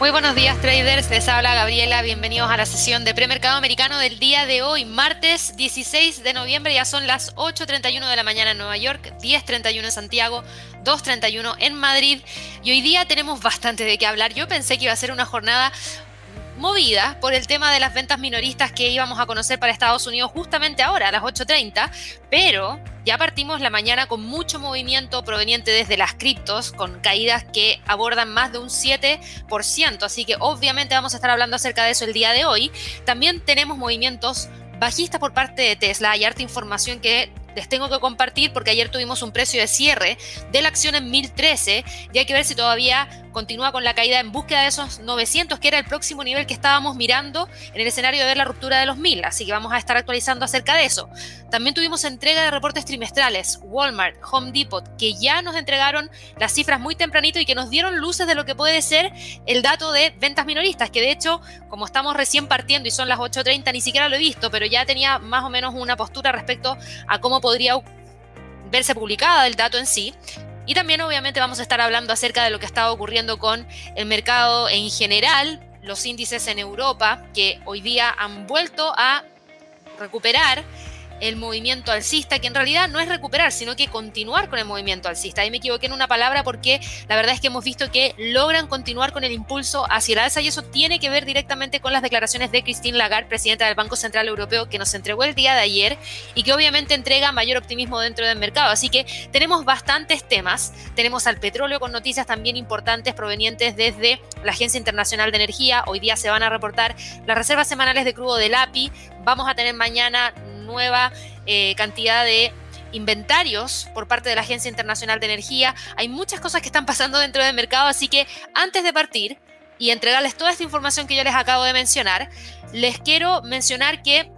Muy buenos días traders, les habla Gabriela, bienvenidos a la sesión de premercado americano del día de hoy, martes 16 de noviembre, ya son las 8.31 de la mañana en Nueva York, 10.31 en Santiago, 2.31 en Madrid. Y hoy día tenemos bastante de qué hablar. Yo pensé que iba a ser una jornada movida por el tema de las ventas minoristas que íbamos a conocer para Estados Unidos justamente ahora, a las 8.30, pero ya partimos la mañana con mucho movimiento proveniente desde las criptos, con caídas que abordan más de un 7%, así que obviamente vamos a estar hablando acerca de eso el día de hoy. También tenemos movimientos bajistas por parte de Tesla, hay harta información que les tengo que compartir porque ayer tuvimos un precio de cierre de la acción en 1013 y hay que ver si todavía continúa con la caída en búsqueda de esos 900, que era el próximo nivel que estábamos mirando en el escenario de ver la ruptura de los 1000. Así que vamos a estar actualizando acerca de eso. También tuvimos entrega de reportes trimestrales, Walmart, Home Depot, que ya nos entregaron las cifras muy tempranito y que nos dieron luces de lo que puede ser el dato de ventas minoristas, que de hecho, como estamos recién partiendo y son las 8.30, ni siquiera lo he visto, pero ya tenía más o menos una postura respecto a cómo podría verse publicada el dato en sí. Y también obviamente vamos a estar hablando acerca de lo que estado ocurriendo con el mercado en general, los índices en Europa, que hoy día han vuelto a recuperar el movimiento alcista, que en realidad no es recuperar, sino que continuar con el movimiento alcista. Ahí me equivoqué en una palabra porque la verdad es que hemos visto que logran continuar con el impulso hacia la alza y eso tiene que ver directamente con las declaraciones de Christine Lagarde, presidenta del Banco Central Europeo, que nos entregó el día de ayer y que obviamente entrega mayor optimismo dentro del mercado. Así que tenemos bastantes temas. Tenemos al petróleo con noticias también importantes provenientes desde la Agencia Internacional de Energía. Hoy día se van a reportar las reservas semanales de crudo del API. Vamos a tener mañana nueva eh, cantidad de inventarios por parte de la Agencia Internacional de Energía. Hay muchas cosas que están pasando dentro del mercado, así que antes de partir y entregarles toda esta información que yo les acabo de mencionar, les quiero mencionar que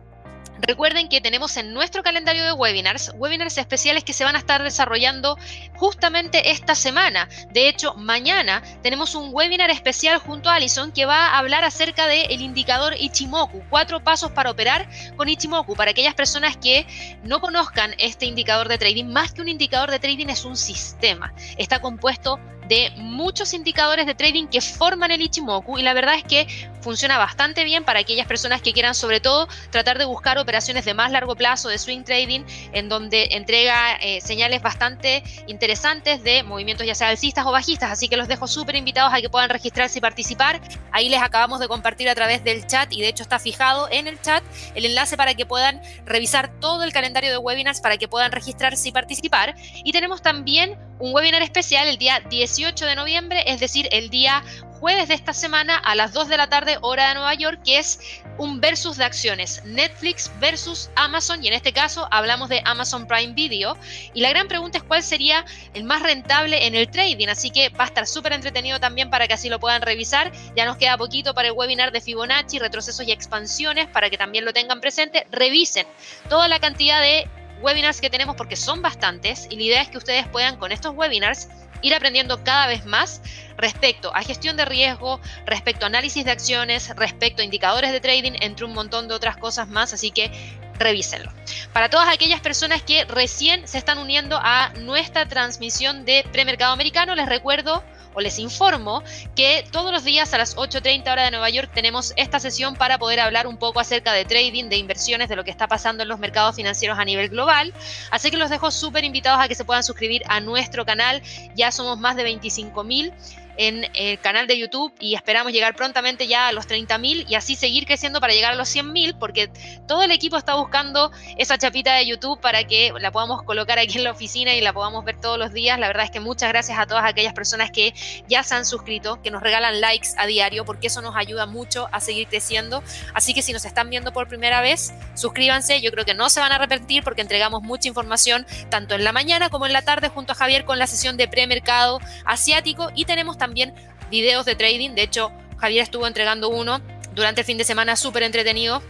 Recuerden que tenemos en nuestro calendario de webinars, webinars especiales que se van a estar desarrollando justamente esta semana. De hecho, mañana tenemos un webinar especial junto a Alison que va a hablar acerca del indicador Ichimoku, cuatro pasos para operar con Ichimoku. Para aquellas personas que no conozcan este indicador de trading, más que un indicador de trading es un sistema. Está compuesto de muchos indicadores de trading que forman el Ichimoku y la verdad es que funciona bastante bien para aquellas personas que quieran sobre todo tratar de buscar operaciones de más largo plazo de swing trading en donde entrega eh, señales bastante interesantes de movimientos ya sea alcistas o bajistas. Así que los dejo súper invitados a que puedan registrarse y participar. Ahí les acabamos de compartir a través del chat y de hecho está fijado en el chat el enlace para que puedan revisar todo el calendario de webinars para que puedan registrarse y participar. Y tenemos también un webinar especial el día 18 de noviembre, es decir, el día jueves de esta semana a las 2 de la tarde hora de Nueva York, que es un versus de acciones, Netflix versus Amazon, y en este caso hablamos de Amazon Prime Video, y la gran pregunta es cuál sería el más rentable en el trading, así que va a estar súper entretenido también para que así lo puedan revisar, ya nos queda poquito para el webinar de Fibonacci, retrocesos y expansiones, para que también lo tengan presente, revisen toda la cantidad de webinars que tenemos porque son bastantes y la idea es que ustedes puedan con estos webinars ir aprendiendo cada vez más respecto a gestión de riesgo, respecto a análisis de acciones, respecto a indicadores de trading, entre un montón de otras cosas más, así que revísenlo. Para todas aquellas personas que recién se están uniendo a nuestra transmisión de premercado americano, les recuerdo o les informo que todos los días a las 8.30 hora de Nueva York tenemos esta sesión para poder hablar un poco acerca de trading, de inversiones, de lo que está pasando en los mercados financieros a nivel global. Así que los dejo súper invitados a que se puedan suscribir a nuestro canal. Ya somos más de 25 mil en el canal de YouTube y esperamos llegar prontamente ya a los 30.000 y así seguir creciendo para llegar a los 100.000 porque todo el equipo está buscando esa chapita de YouTube para que la podamos colocar aquí en la oficina y la podamos ver todos los días. La verdad es que muchas gracias a todas aquellas personas que ya se han suscrito, que nos regalan likes a diario porque eso nos ayuda mucho a seguir creciendo. Así que si nos están viendo por primera vez, suscríbanse. Yo creo que no se van a arrepentir porque entregamos mucha información tanto en la mañana como en la tarde junto a Javier con la sesión de premercado asiático y tenemos también videos de trading. De hecho, Javier estuvo entregando uno durante el fin de semana súper entretenido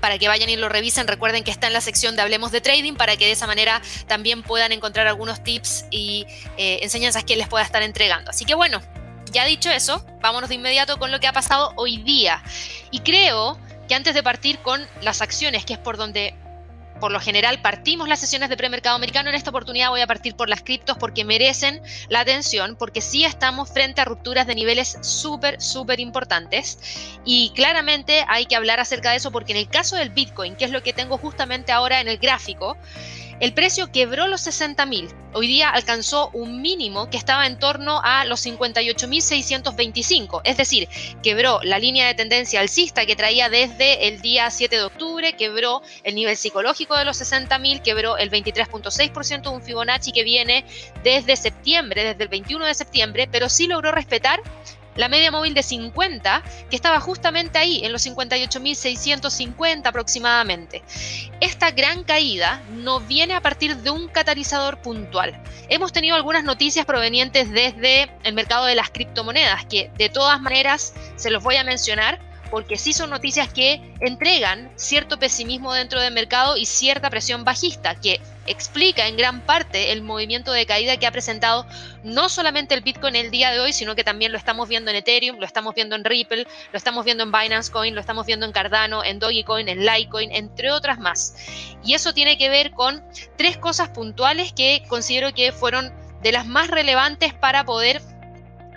para que vayan y lo revisen. Recuerden que está en la sección de Hablemos de Trading para que de esa manera también puedan encontrar algunos tips y eh, enseñanzas que les pueda estar entregando. Así que bueno, ya dicho eso, vámonos de inmediato con lo que ha pasado hoy día. Y creo que antes de partir con las acciones, que es por donde por lo general partimos las sesiones de premercado americano. En esta oportunidad voy a partir por las criptos porque merecen la atención, porque sí estamos frente a rupturas de niveles súper, súper importantes. Y claramente hay que hablar acerca de eso porque en el caso del Bitcoin, que es lo que tengo justamente ahora en el gráfico, el precio quebró los 60.000. Hoy día alcanzó un mínimo que estaba en torno a los 58.625. Es decir, quebró la línea de tendencia alcista que traía desde el día 7 de octubre, quebró el nivel psicológico de los 60.000, quebró el 23.6% de un Fibonacci que viene desde septiembre, desde el 21 de septiembre, pero sí logró respetar la media móvil de 50, que estaba justamente ahí, en los 58.650 aproximadamente. Esta gran caída no viene a partir de un catalizador puntual. Hemos tenido algunas noticias provenientes desde el mercado de las criptomonedas, que de todas maneras se los voy a mencionar porque sí son noticias que entregan cierto pesimismo dentro del mercado y cierta presión bajista, que explica en gran parte el movimiento de caída que ha presentado no solamente el Bitcoin el día de hoy, sino que también lo estamos viendo en Ethereum, lo estamos viendo en Ripple, lo estamos viendo en Binance Coin, lo estamos viendo en Cardano, en Dogecoin, en Litecoin, entre otras más. Y eso tiene que ver con tres cosas puntuales que considero que fueron de las más relevantes para poder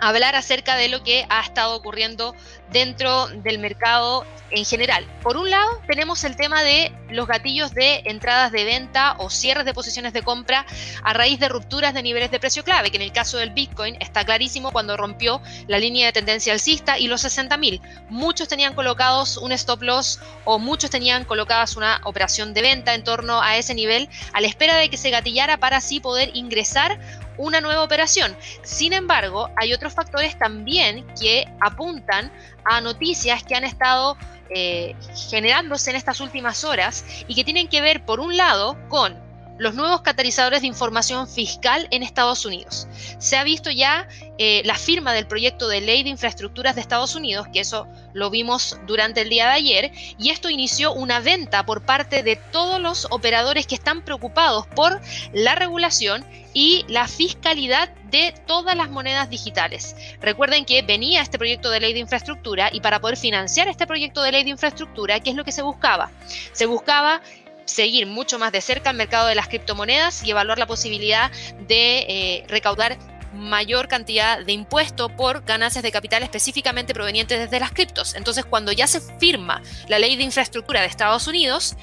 hablar acerca de lo que ha estado ocurriendo dentro del mercado en general. Por un lado, tenemos el tema de los gatillos de entradas de venta o cierres de posiciones de compra a raíz de rupturas de niveles de precio clave, que en el caso del Bitcoin está clarísimo cuando rompió la línea de tendencia alcista y los 60.000. Muchos tenían colocados un stop loss o muchos tenían colocadas una operación de venta en torno a ese nivel a la espera de que se gatillara para así poder ingresar una nueva operación. Sin embargo, hay otros factores también que apuntan a noticias que han estado eh, generándose en estas últimas horas y que tienen que ver, por un lado, con los nuevos catalizadores de información fiscal en Estados Unidos. Se ha visto ya eh, la firma del proyecto de ley de infraestructuras de Estados Unidos, que eso lo vimos durante el día de ayer, y esto inició una venta por parte de todos los operadores que están preocupados por la regulación y la fiscalidad de todas las monedas digitales. Recuerden que venía este proyecto de ley de infraestructura y para poder financiar este proyecto de ley de infraestructura, ¿qué es lo que se buscaba? Se buscaba seguir mucho más de cerca el mercado de las criptomonedas y evaluar la posibilidad de eh, recaudar mayor cantidad de impuesto por ganancias de capital específicamente provenientes desde las criptos. Entonces, cuando ya se firma la ley de infraestructura de Estados Unidos,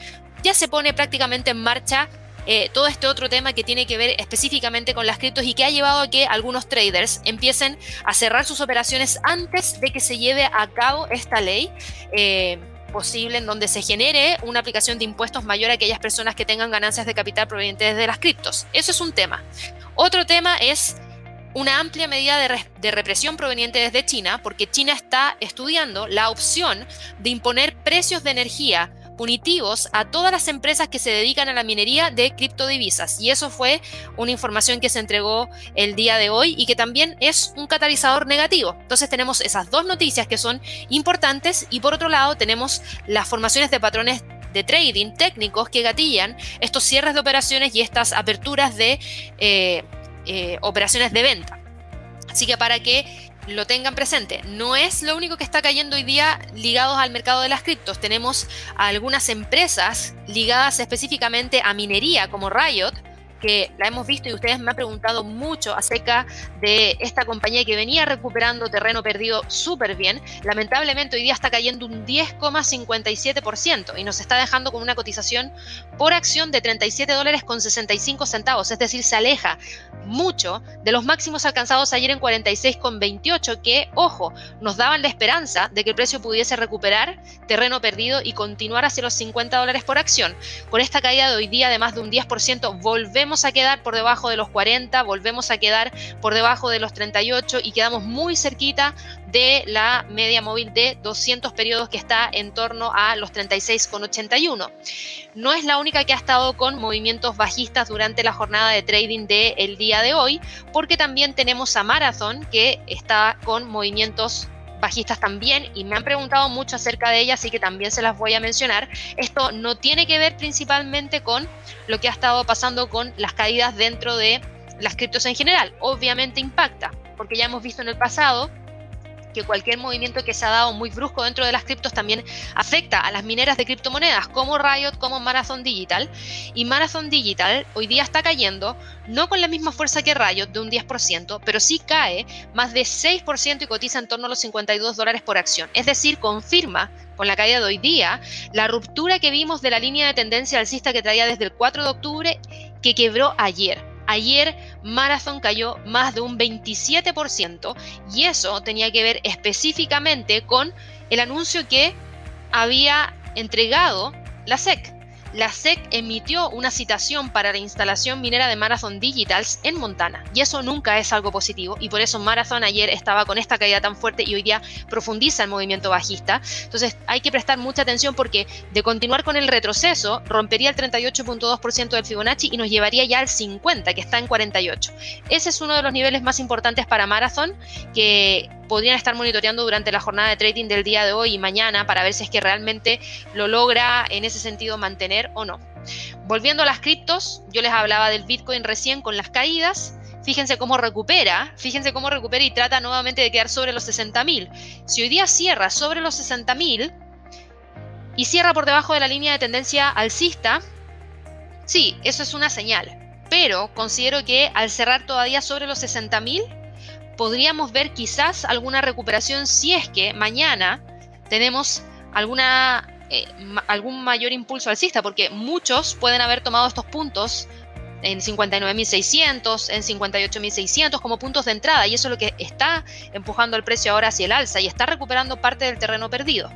ya se pone prácticamente en marcha eh, todo este otro tema que tiene que ver específicamente con las criptos y que ha llevado a que algunos traders empiecen a cerrar sus operaciones antes de que se lleve a cabo esta ley. Eh, posible en donde se genere una aplicación de impuestos mayor a aquellas personas que tengan ganancias de capital provenientes de las criptos. Eso es un tema. Otro tema es una amplia medida de, de, represión proveniente desde China, porque China está estudiando la opción de imponer precios de energía punitivos a todas las empresas que se dedican a la minería de criptodivisas. Y eso fue una información que se entregó el día de hoy y que también es un catalizador negativo. Entonces tenemos esas dos noticias que son importantes y por otro lado tenemos las formaciones de patrones de trading técnicos que gatillan estos cierres de operaciones y estas aperturas de eh, eh, operaciones de venta. Así que para que lo tengan presente. No es lo único que está cayendo hoy día ligados al mercado de las criptos. Tenemos algunas empresas ligadas específicamente a minería como Riot, que la hemos visto y ustedes me han preguntado mucho acerca de esta compañía que venía recuperando terreno perdido súper bien. Lamentablemente hoy día está cayendo un 10,57% y nos está dejando con una cotización por acción de 37 dólares con 65 centavos, es decir, se aleja mucho de los máximos alcanzados ayer en 46,28 que, ojo, nos daban la esperanza de que el precio pudiese recuperar terreno perdido y continuar hacia los 50 dólares por acción. Con esta caída de hoy día de más de un 10%, volvemos volvemos a quedar por debajo de los 40, volvemos a quedar por debajo de los 38 y quedamos muy cerquita de la media móvil de 200 periodos que está en torno a los 36,81. No es la única que ha estado con movimientos bajistas durante la jornada de trading del día de hoy, porque también tenemos a Marathon que está con movimientos bajistas también y me han preguntado mucho acerca de ella, así que también se las voy a mencionar. Esto no tiene que ver principalmente con lo que ha estado pasando con las caídas dentro de las criptos en general. Obviamente impacta, porque ya hemos visto en el pasado que cualquier movimiento que se ha dado muy brusco dentro de las criptos también afecta a las mineras de criptomonedas como Riot, como Marathon Digital. Y Marathon Digital hoy día está cayendo, no con la misma fuerza que Riot de un 10%, pero sí cae más de 6% y cotiza en torno a los 52 dólares por acción. Es decir, confirma con la caída de hoy día la ruptura que vimos de la línea de tendencia alcista que traía desde el 4 de octubre que quebró ayer. Ayer Marathon cayó más de un 27% y eso tenía que ver específicamente con el anuncio que había entregado la SEC la SEC emitió una citación para la instalación minera de Marathon Digitals en Montana. Y eso nunca es algo positivo. Y por eso Marathon ayer estaba con esta caída tan fuerte y hoy día profundiza el movimiento bajista. Entonces hay que prestar mucha atención porque de continuar con el retroceso, rompería el 38.2% del Fibonacci y nos llevaría ya al 50, que está en 48. Ese es uno de los niveles más importantes para Marathon, que podrían estar monitoreando durante la jornada de trading del día de hoy y mañana para ver si es que realmente lo logra en ese sentido mantener o no. Volviendo a las criptos, yo les hablaba del Bitcoin recién con las caídas. Fíjense cómo recupera, fíjense cómo recupera y trata nuevamente de quedar sobre los 60.000. Si hoy día cierra sobre los 60.000 y cierra por debajo de la línea de tendencia alcista, sí, eso es una señal. Pero considero que al cerrar todavía sobre los 60.000, podríamos ver quizás alguna recuperación si es que mañana tenemos eh, algún mayor impulso alcista, porque muchos pueden haber tomado estos puntos en 59.600, en 58.600 como puntos de entrada y eso es lo que está empujando el precio ahora hacia el alza y está recuperando parte del terreno perdido.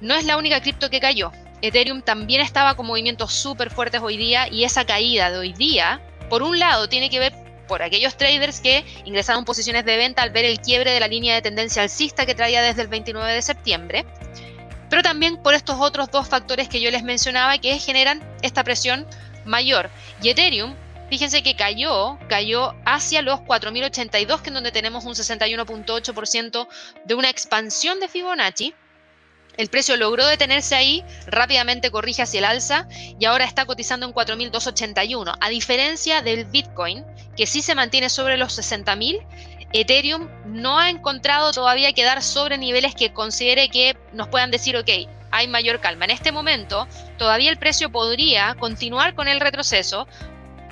No es la única cripto que cayó. Ethereum también estaba con movimientos súper fuertes hoy día y esa caída de hoy día, por un lado, tiene que ver por aquellos traders que ingresaron posiciones de venta al ver el quiebre de la línea de tendencia alcista que traía desde el 29 de septiembre, pero también por estos otros dos factores que yo les mencionaba que generan esta presión mayor. Y Ethereum, fíjense que cayó, cayó hacia los 4.082, que es donde tenemos un 61.8% de una expansión de Fibonacci, el precio logró detenerse ahí, rápidamente corrige hacia el alza y ahora está cotizando en 4.281. A diferencia del Bitcoin, que sí se mantiene sobre los 60.000, Ethereum no ha encontrado todavía quedar sobre niveles que considere que nos puedan decir, ok, hay mayor calma. En este momento, todavía el precio podría continuar con el retroceso.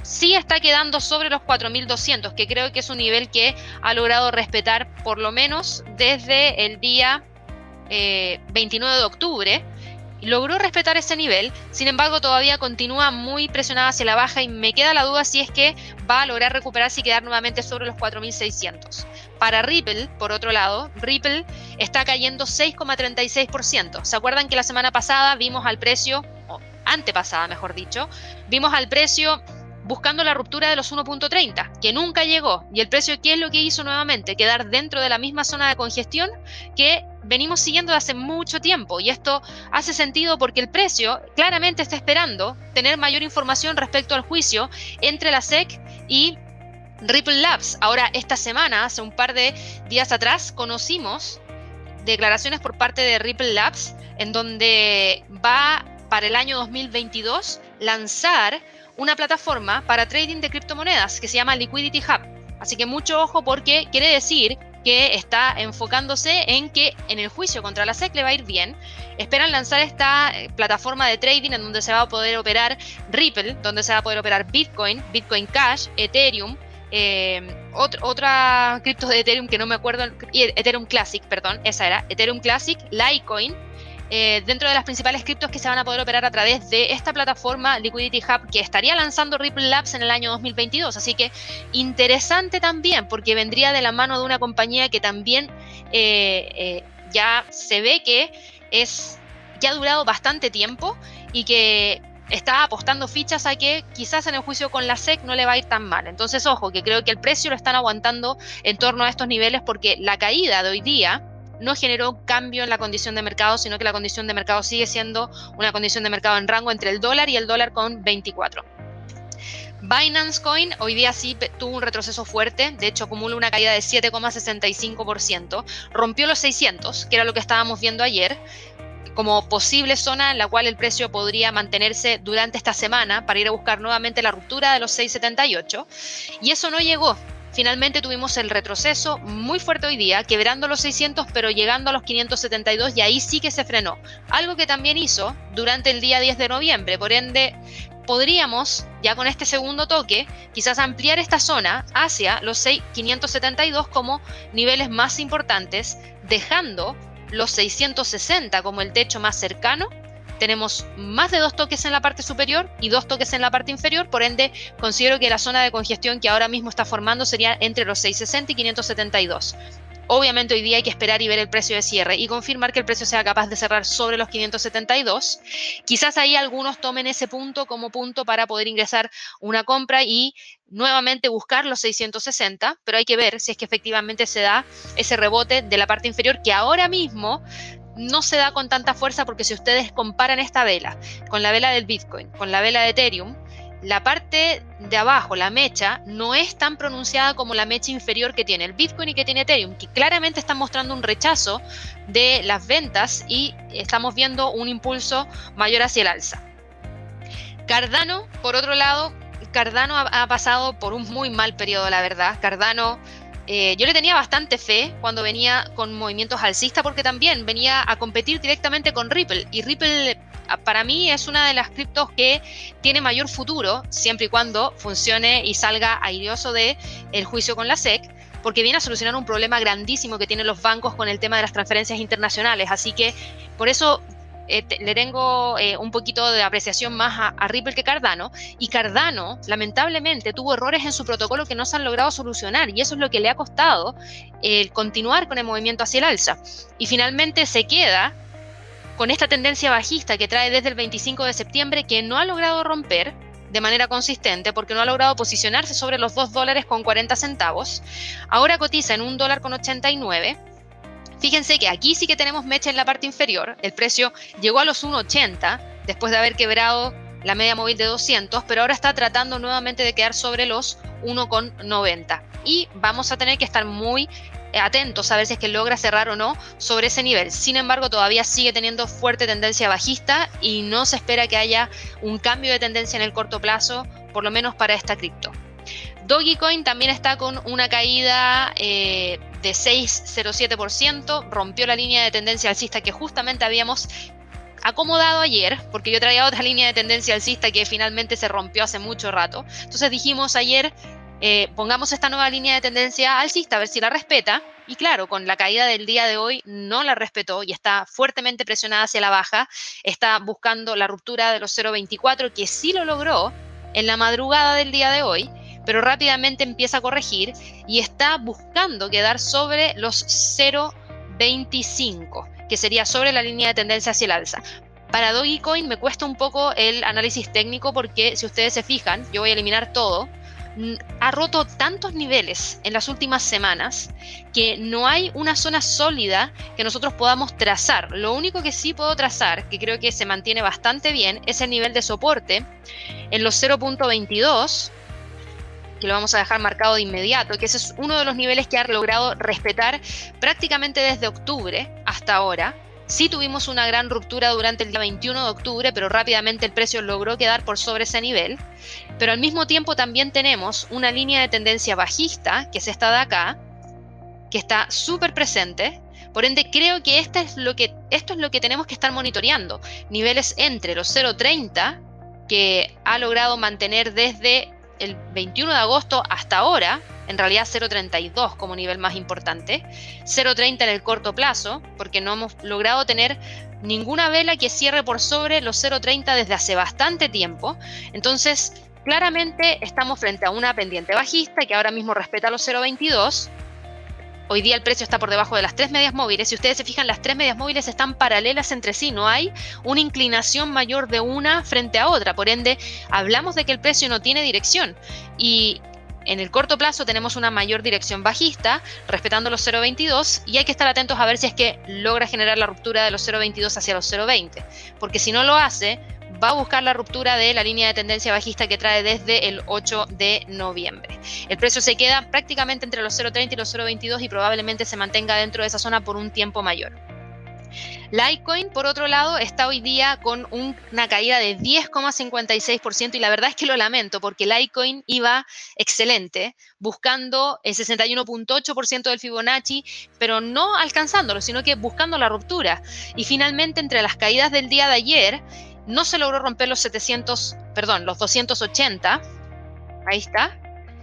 Sí está quedando sobre los 4.200, que creo que es un nivel que ha logrado respetar por lo menos desde el día 29 eh, de octubre, logró respetar ese nivel, sin embargo todavía continúa muy presionada hacia la baja y me queda la duda si es que va a lograr recuperarse y quedar nuevamente sobre los 4.600. Para Ripple, por otro lado, Ripple está cayendo 6,36%. ¿Se acuerdan que la semana pasada vimos al precio, o antepasada mejor dicho, vimos al precio buscando la ruptura de los 1.30, que nunca llegó. Y el precio, ¿qué es lo que hizo nuevamente? Quedar dentro de la misma zona de congestión que venimos siguiendo hace mucho tiempo. Y esto hace sentido porque el precio claramente está esperando tener mayor información respecto al juicio entre la SEC y Ripple Labs. Ahora, esta semana, hace un par de días atrás, conocimos declaraciones por parte de Ripple Labs en donde va para el año 2022 lanzar una plataforma para trading de criptomonedas que se llama Liquidity Hub. Así que mucho ojo porque quiere decir que está enfocándose en que en el juicio contra la SEC le va a ir bien. Esperan lanzar esta eh, plataforma de trading en donde se va a poder operar Ripple, donde se va a poder operar Bitcoin, Bitcoin Cash, Ethereum, eh, otra cripto de Ethereum que no me acuerdo, Ethereum Classic, perdón, esa era, Ethereum Classic, Litecoin, eh, dentro de las principales criptos que se van a poder operar a través de esta plataforma Liquidity Hub que estaría lanzando Ripple Labs en el año 2022. Así que interesante también porque vendría de la mano de una compañía que también eh, eh, ya se ve que es ya ha durado bastante tiempo y que está apostando fichas a que quizás en el juicio con la SEC no le va a ir tan mal. Entonces, ojo, que creo que el precio lo están aguantando en torno a estos niveles porque la caída de hoy día no generó cambio en la condición de mercado, sino que la condición de mercado sigue siendo una condición de mercado en rango entre el dólar y el dólar con 24. Binance Coin hoy día sí tuvo un retroceso fuerte, de hecho acumula una caída de 7,65%, rompió los 600, que era lo que estábamos viendo ayer, como posible zona en la cual el precio podría mantenerse durante esta semana para ir a buscar nuevamente la ruptura de los 6,78, y eso no llegó, finalmente tuvimos el retroceso muy fuerte hoy día, quebrando los 600 pero llegando a los 572 y ahí sí que se frenó. Algo que también hizo durante el día 10 de noviembre, por ende podríamos, ya con este segundo toque, quizás ampliar esta zona hacia los 572 como niveles más importantes, dejando los 660 como el techo más cercano tenemos más de dos toques en la parte superior y dos toques en la parte inferior, por ende considero que la zona de congestión que ahora mismo está formando sería entre los 660 y 572. Obviamente hoy día hay que esperar y ver el precio de cierre y confirmar que el precio sea capaz de cerrar sobre los 572. Quizás ahí algunos tomen ese punto como punto para poder ingresar una compra y nuevamente buscar los 660, pero hay que ver si es que efectivamente se da ese rebote de la parte inferior que ahora mismo no se da con tanta fuerza porque si ustedes comparan esta vela con la vela del Bitcoin, con la vela de Ethereum, la parte de abajo, la mecha, no es tan pronunciada como la mecha inferior que tiene el Bitcoin y que tiene Ethereum, que claramente están mostrando un rechazo de las ventas y estamos viendo un impulso mayor hacia el alza. Cardano, por otro lado, Cardano ha, pasado por un muy mal periodo, la verdad. Cardano eh, yo le tenía bastante fe cuando venía con movimientos alcistas porque también venía a competir directamente con Ripple y Ripple para mí es una de las criptos que tiene mayor futuro siempre y cuando funcione y salga airioso de el juicio con la SEC porque viene a solucionar un problema grandísimo que tienen los bancos con el tema de las transferencias internacionales. Así que por eso eh, le tengo eh, un poquito de apreciación más a, Ripple que Cardano. Y Cardano, lamentablemente, tuvo errores en su protocolo que no se han logrado solucionar. Y eso es lo que le ha costado el continuar con el movimiento hacia el alza. Y finalmente se queda con esta tendencia bajista que trae desde el 25 de septiembre que no ha logrado romper de manera consistente porque no ha logrado posicionarse sobre los 2 dólares con 40 centavos. Ahora cotiza en 1 dólar con 89 Fíjense que aquí sí que tenemos mecha en la parte inferior. El precio llegó a los 1,80 después de haber quebrado la media móvil de 200, pero ahora está tratando nuevamente de quedar sobre los 1,90. Y vamos a tener que estar muy atentos a ver si es que logra cerrar o no sobre ese nivel. Sin embargo, todavía sigue teniendo fuerte tendencia bajista y no se espera que haya un cambio de tendencia en el corto plazo, por lo menos para esta cripto. Dogecoin también está con una caída eh, de 6,07%, rompió la línea de tendencia alcista que justamente habíamos acomodado ayer, porque yo traía otra línea de tendencia alcista que finalmente se rompió hace mucho rato. Entonces dijimos ayer, eh, pongamos esta nueva línea de tendencia alcista, a ver si la respeta. Y claro, con la caída del día de hoy no la respetó y está fuertemente presionada hacia la baja. Está buscando la ruptura de los 0,24, que sí lo logró en la madrugada del día de hoy pero rápidamente empieza a corregir y está buscando quedar sobre los 0.25, que sería sobre la línea de tendencia hacia el alza. Para Dogecoin me cuesta un poco el análisis técnico porque si ustedes se fijan, yo voy a eliminar todo, ha roto tantos niveles en las últimas semanas que no hay una zona sólida que nosotros podamos trazar. Lo único que sí puedo trazar, que creo que se mantiene bastante bien, es el nivel de soporte en los 0.22 que lo vamos a dejar marcado de inmediato, que ese es uno de los niveles que ha logrado respetar prácticamente desde octubre hasta ahora. Sí tuvimos una gran ruptura durante el día 21 de octubre, pero rápidamente el precio logró quedar por sobre ese nivel. Pero al mismo tiempo también tenemos una línea de tendencia bajista, que es esta de acá, que está súper presente. Por ende, creo que, que esto es lo que tenemos que estar monitoreando. Niveles entre los 0.30, que ha logrado mantener desde el 21 de agosto hasta ahora, en realidad 0.32 como nivel más importante, 0.30 en el corto plazo, porque no hemos logrado tener ninguna vela que cierre por sobre los 0.30 desde hace bastante tiempo. Entonces, claramente estamos frente a una pendiente bajista que ahora mismo respeta los 0.22 Hoy día el precio está por debajo de las tres medias móviles. Si ustedes se fijan, las tres medias móviles están paralelas entre sí. No hay una inclinación mayor de una frente a otra. Por ende, hablamos de que el precio no tiene dirección. Y en el corto plazo tenemos una mayor dirección bajista, respetando los 0.22, y hay que estar atentos a ver si es que logra generar la ruptura de los 0.22 hacia los 0.20. Porque si no lo hace, va a buscar la ruptura de la línea de tendencia bajista que trae desde el 8 de noviembre. El precio se queda prácticamente entre los 0.30 y los 0.22 y probablemente se mantenga dentro de esa zona por un tiempo mayor. Litecoin, por otro lado, está hoy día con una caída de 10,56% y la verdad es que lo lamento porque Litecoin iba excelente, buscando el 61.8% del Fibonacci, pero no alcanzándolo, sino que buscando la ruptura. Y finalmente, entre las caídas del día de ayer, no se logró romper los 700, perdón, los 280, ahí está,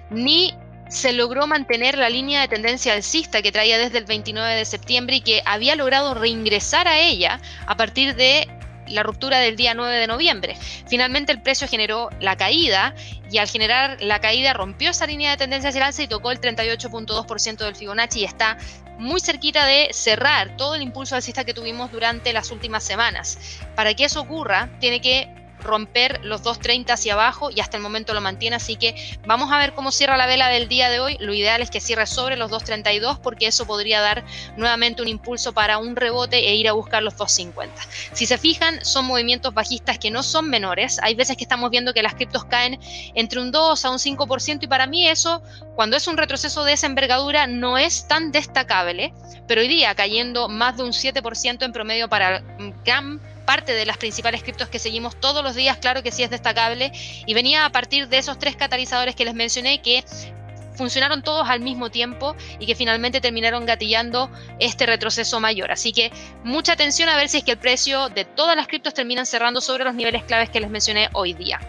ni se logró mantener la línea de tendencia alcista que traía desde el 29 de septiembre y que había logrado reingresar a ella a partir de la ruptura del día 9 de noviembre. Finalmente el precio generó la caída y al generar la caída rompió esa línea de tendencia hacia el alza y tocó el 38.2% del Fibonacci y está muy cerquita de cerrar todo el impulso alcista que tuvimos durante las últimas semanas. Para que eso ocurra, tiene que romper los 2.30 hacia abajo y hasta el momento lo mantiene, así que vamos a ver cómo cierra la vela del día de hoy. Lo ideal es que cierre sobre los 2.32 porque eso podría dar nuevamente un impulso para un rebote e ir a buscar los 2.50. Si se fijan, son movimientos bajistas que no son menores. Hay veces que estamos viendo que las criptos caen entre un 2 a un 5% y para mí eso, cuando es un retroceso de esa envergadura, no es tan destacable, pero hoy día cayendo más de un 7% en promedio para gran parte de las principales criptos que seguimos todos los días, claro que sí es destacable, y venía a partir de esos tres catalizadores que les mencioné que funcionaron todos al mismo tiempo y que finalmente terminaron gatillando este retroceso mayor. Así que mucha atención a ver si es que el precio de todas las criptos terminan cerrando sobre los niveles claves que les mencioné hoy día.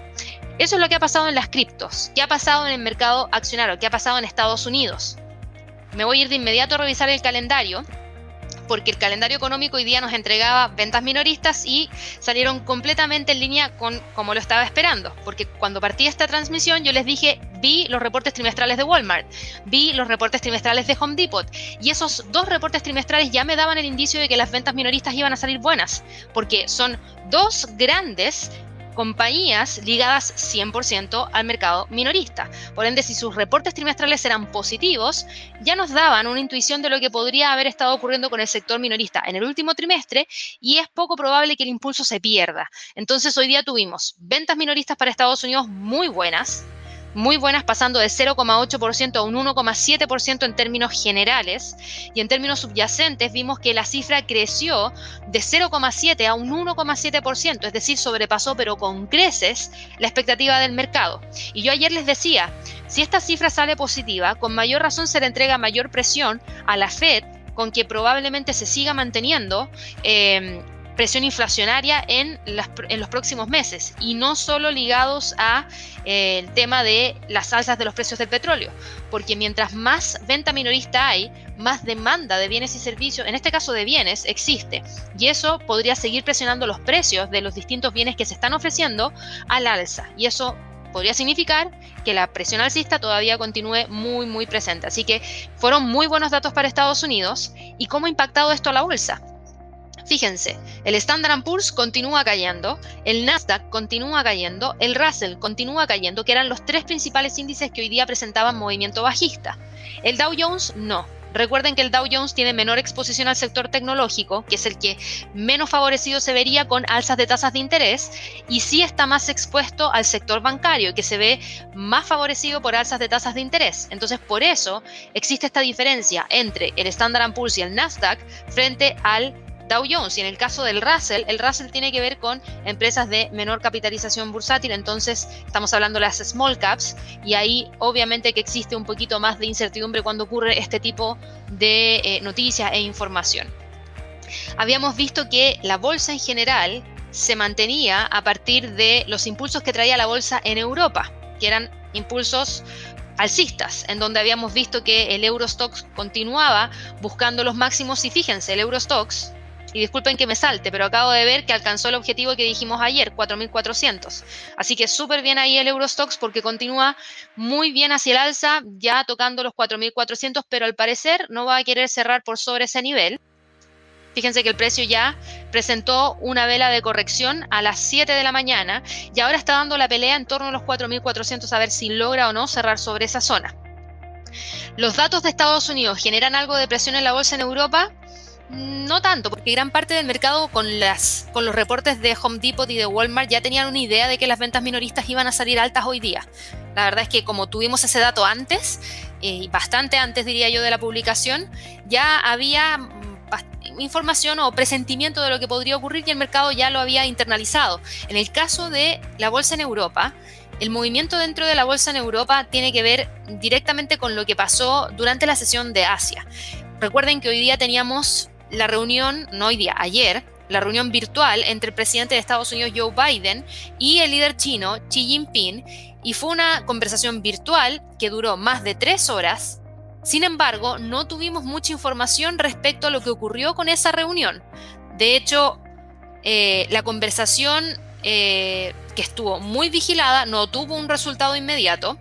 Eso es lo que ha pasado en las criptos. ¿Qué ha pasado en el mercado accionario? ¿Qué ha pasado en Estados Unidos? Me voy a ir de inmediato a revisar el calendario porque el calendario económico hoy día nos entregaba ventas minoristas y salieron completamente en línea con como lo estaba esperando, porque cuando partí esta transmisión yo les dije, vi los reportes trimestrales de Walmart, vi los reportes trimestrales de Home Depot y esos dos reportes trimestrales ya me daban el indicio de que las ventas minoristas iban a salir buenas, porque son dos grandes compañías ligadas 100% al mercado minorista. Por ende, si sus reportes trimestrales eran positivos, ya nos daban una intuición de lo que podría haber estado ocurriendo con el sector minorista en el último trimestre y es poco probable que el impulso se pierda. Entonces, hoy día tuvimos ventas minoristas para Estados Unidos muy buenas, muy buenas, pasando de 0,8% a un 1,7% en términos generales. Y en términos subyacentes vimos que la cifra creció de 0,7 a un 1,7%, es decir, sobrepasó, pero con creces, la expectativa del mercado. Y yo ayer les decía, si esta cifra sale positiva, con mayor razón se le entrega mayor presión a la Fed con que probablemente se siga manteniendo eh, presión inflacionaria en, en, los próximos meses y no solo ligados a eh, el tema de las alzas de los precios del petróleo, porque mientras más venta minorista hay, más demanda de bienes y servicios, en este caso de bienes, existe. Y eso podría seguir presionando los precios de los distintos bienes que se están ofreciendo al alza. Y eso podría significar que la presión alcista todavía continúe muy, muy presente. Así que fueron muy buenos datos para Estados Unidos. ¿Y cómo ha impactado esto a la bolsa? Fíjense, el Standard Poor's continúa cayendo, el Nasdaq continúa cayendo, el Russell continúa cayendo, que eran los tres principales índices que hoy día presentaban movimiento bajista. El Dow Jones no. Recuerden que el Dow Jones tiene menor exposición al sector tecnológico, que es el que menos favorecido se vería con alzas de tasas de interés, y sí está más expuesto al sector bancario, que se ve más favorecido por alzas de tasas de interés. Entonces, por eso existe esta diferencia entre el Standard Poor's y el Nasdaq frente al Dow Jones. Y en el caso del Russell, el Russell tiene que ver con empresas de menor capitalización bursátil, entonces estamos hablando de las small caps y ahí obviamente que existe un poquito más de incertidumbre cuando ocurre este tipo de eh, noticias e información. Habíamos visto que la bolsa en general se mantenía a partir de los impulsos que traía la bolsa en Europa, que eran impulsos alcistas, en donde habíamos visto que el Eurostox continuaba buscando los máximos y fíjense, el Eurostox y disculpen que me salte, pero acabo de ver que alcanzó el objetivo que dijimos ayer, 4.400. Así que súper bien ahí el Eurostox porque continúa muy bien hacia el alza, ya tocando los 4.400, pero al parecer no va a querer cerrar por sobre ese nivel. Fíjense que el precio ya presentó una vela de corrección a las 7 de la mañana y ahora está dando la pelea en torno a los 4.400 a ver si logra o no cerrar sobre esa zona. Los datos de Estados Unidos generan algo de presión en la bolsa en Europa. No tanto, porque gran parte del mercado con, las, con los reportes de Home Depot y de Walmart ya tenían una idea de que las ventas minoristas iban a salir altas hoy día. La verdad es que como tuvimos ese dato antes, eh, bastante antes diría yo de la publicación, ya había información o presentimiento de lo que podría ocurrir y el mercado ya lo había internalizado. En el caso de la bolsa en Europa, el movimiento dentro de la bolsa en Europa tiene que ver directamente con lo que pasó durante la sesión de Asia. Recuerden que hoy día teníamos la reunión, no hoy día, ayer, la reunión virtual entre el presidente de Estados Unidos Joe Biden y el líder chino Xi Jinping y fue una conversación virtual que duró más de tres horas. Sin embargo, no tuvimos mucha información respecto a lo que ocurrió con esa reunión. De hecho, eh, la conversación eh, que estuvo muy vigilada no tuvo un resultado inmediato.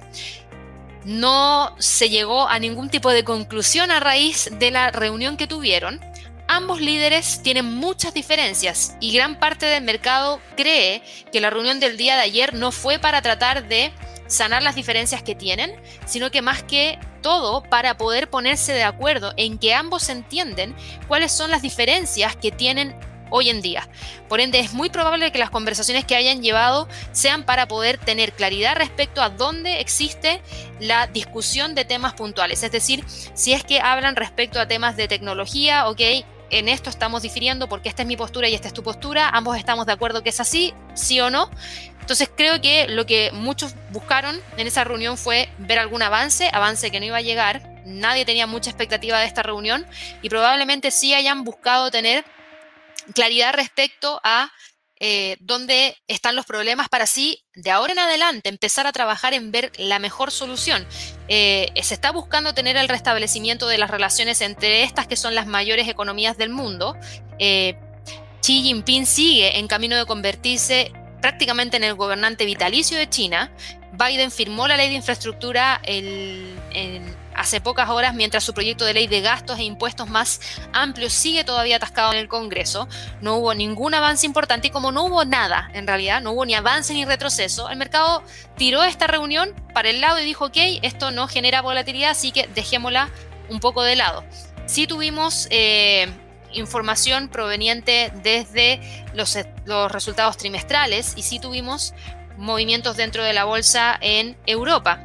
No se llegó a ningún tipo de conclusión a raíz de la reunión que tuvieron ambos líderes tienen muchas diferencias y gran parte del mercado cree que la reunión del día de ayer no fue para tratar de sanar las diferencias que tienen, sino que más que todo para poder ponerse de acuerdo en que ambos entienden cuáles son las diferencias que tienen hoy en día. Por ende, es muy probable que las conversaciones que hayan llevado sean para poder tener claridad respecto a dónde existe la discusión de temas puntuales. Es decir, si es que hablan respecto a temas de tecnología, ok, en esto estamos difiriendo porque esta es mi postura y esta es tu postura, ambos estamos de acuerdo que es así, sí o no. Entonces creo que lo que muchos buscaron en esa reunión fue ver algún avance, avance que no iba a llegar, nadie tenía mucha expectativa de esta reunión y probablemente sí hayan buscado tener claridad respecto a eh, dónde están los problemas para así, de ahora en adelante, empezar a trabajar en ver la mejor solución. Eh, se está buscando tener el restablecimiento de las relaciones entre estas que son las mayores economías del mundo. Eh, Xi Jinping sigue en camino de convertirse prácticamente en el gobernante vitalicio de China. Biden firmó la ley de infraestructura el, hace pocas horas, mientras su proyecto de ley de gastos e impuestos más amplio sigue todavía atascado en el Congreso. No hubo ningún avance importante y como no hubo nada, en realidad, no hubo ni avance ni retroceso, el mercado tiró esta reunión para el lado y dijo, ok, esto no genera volatilidad, así que dejémosla un poco de lado. Sí tuvimos... Eh, información proveniente desde los, los, resultados trimestrales y sí tuvimos movimientos dentro de la bolsa en Europa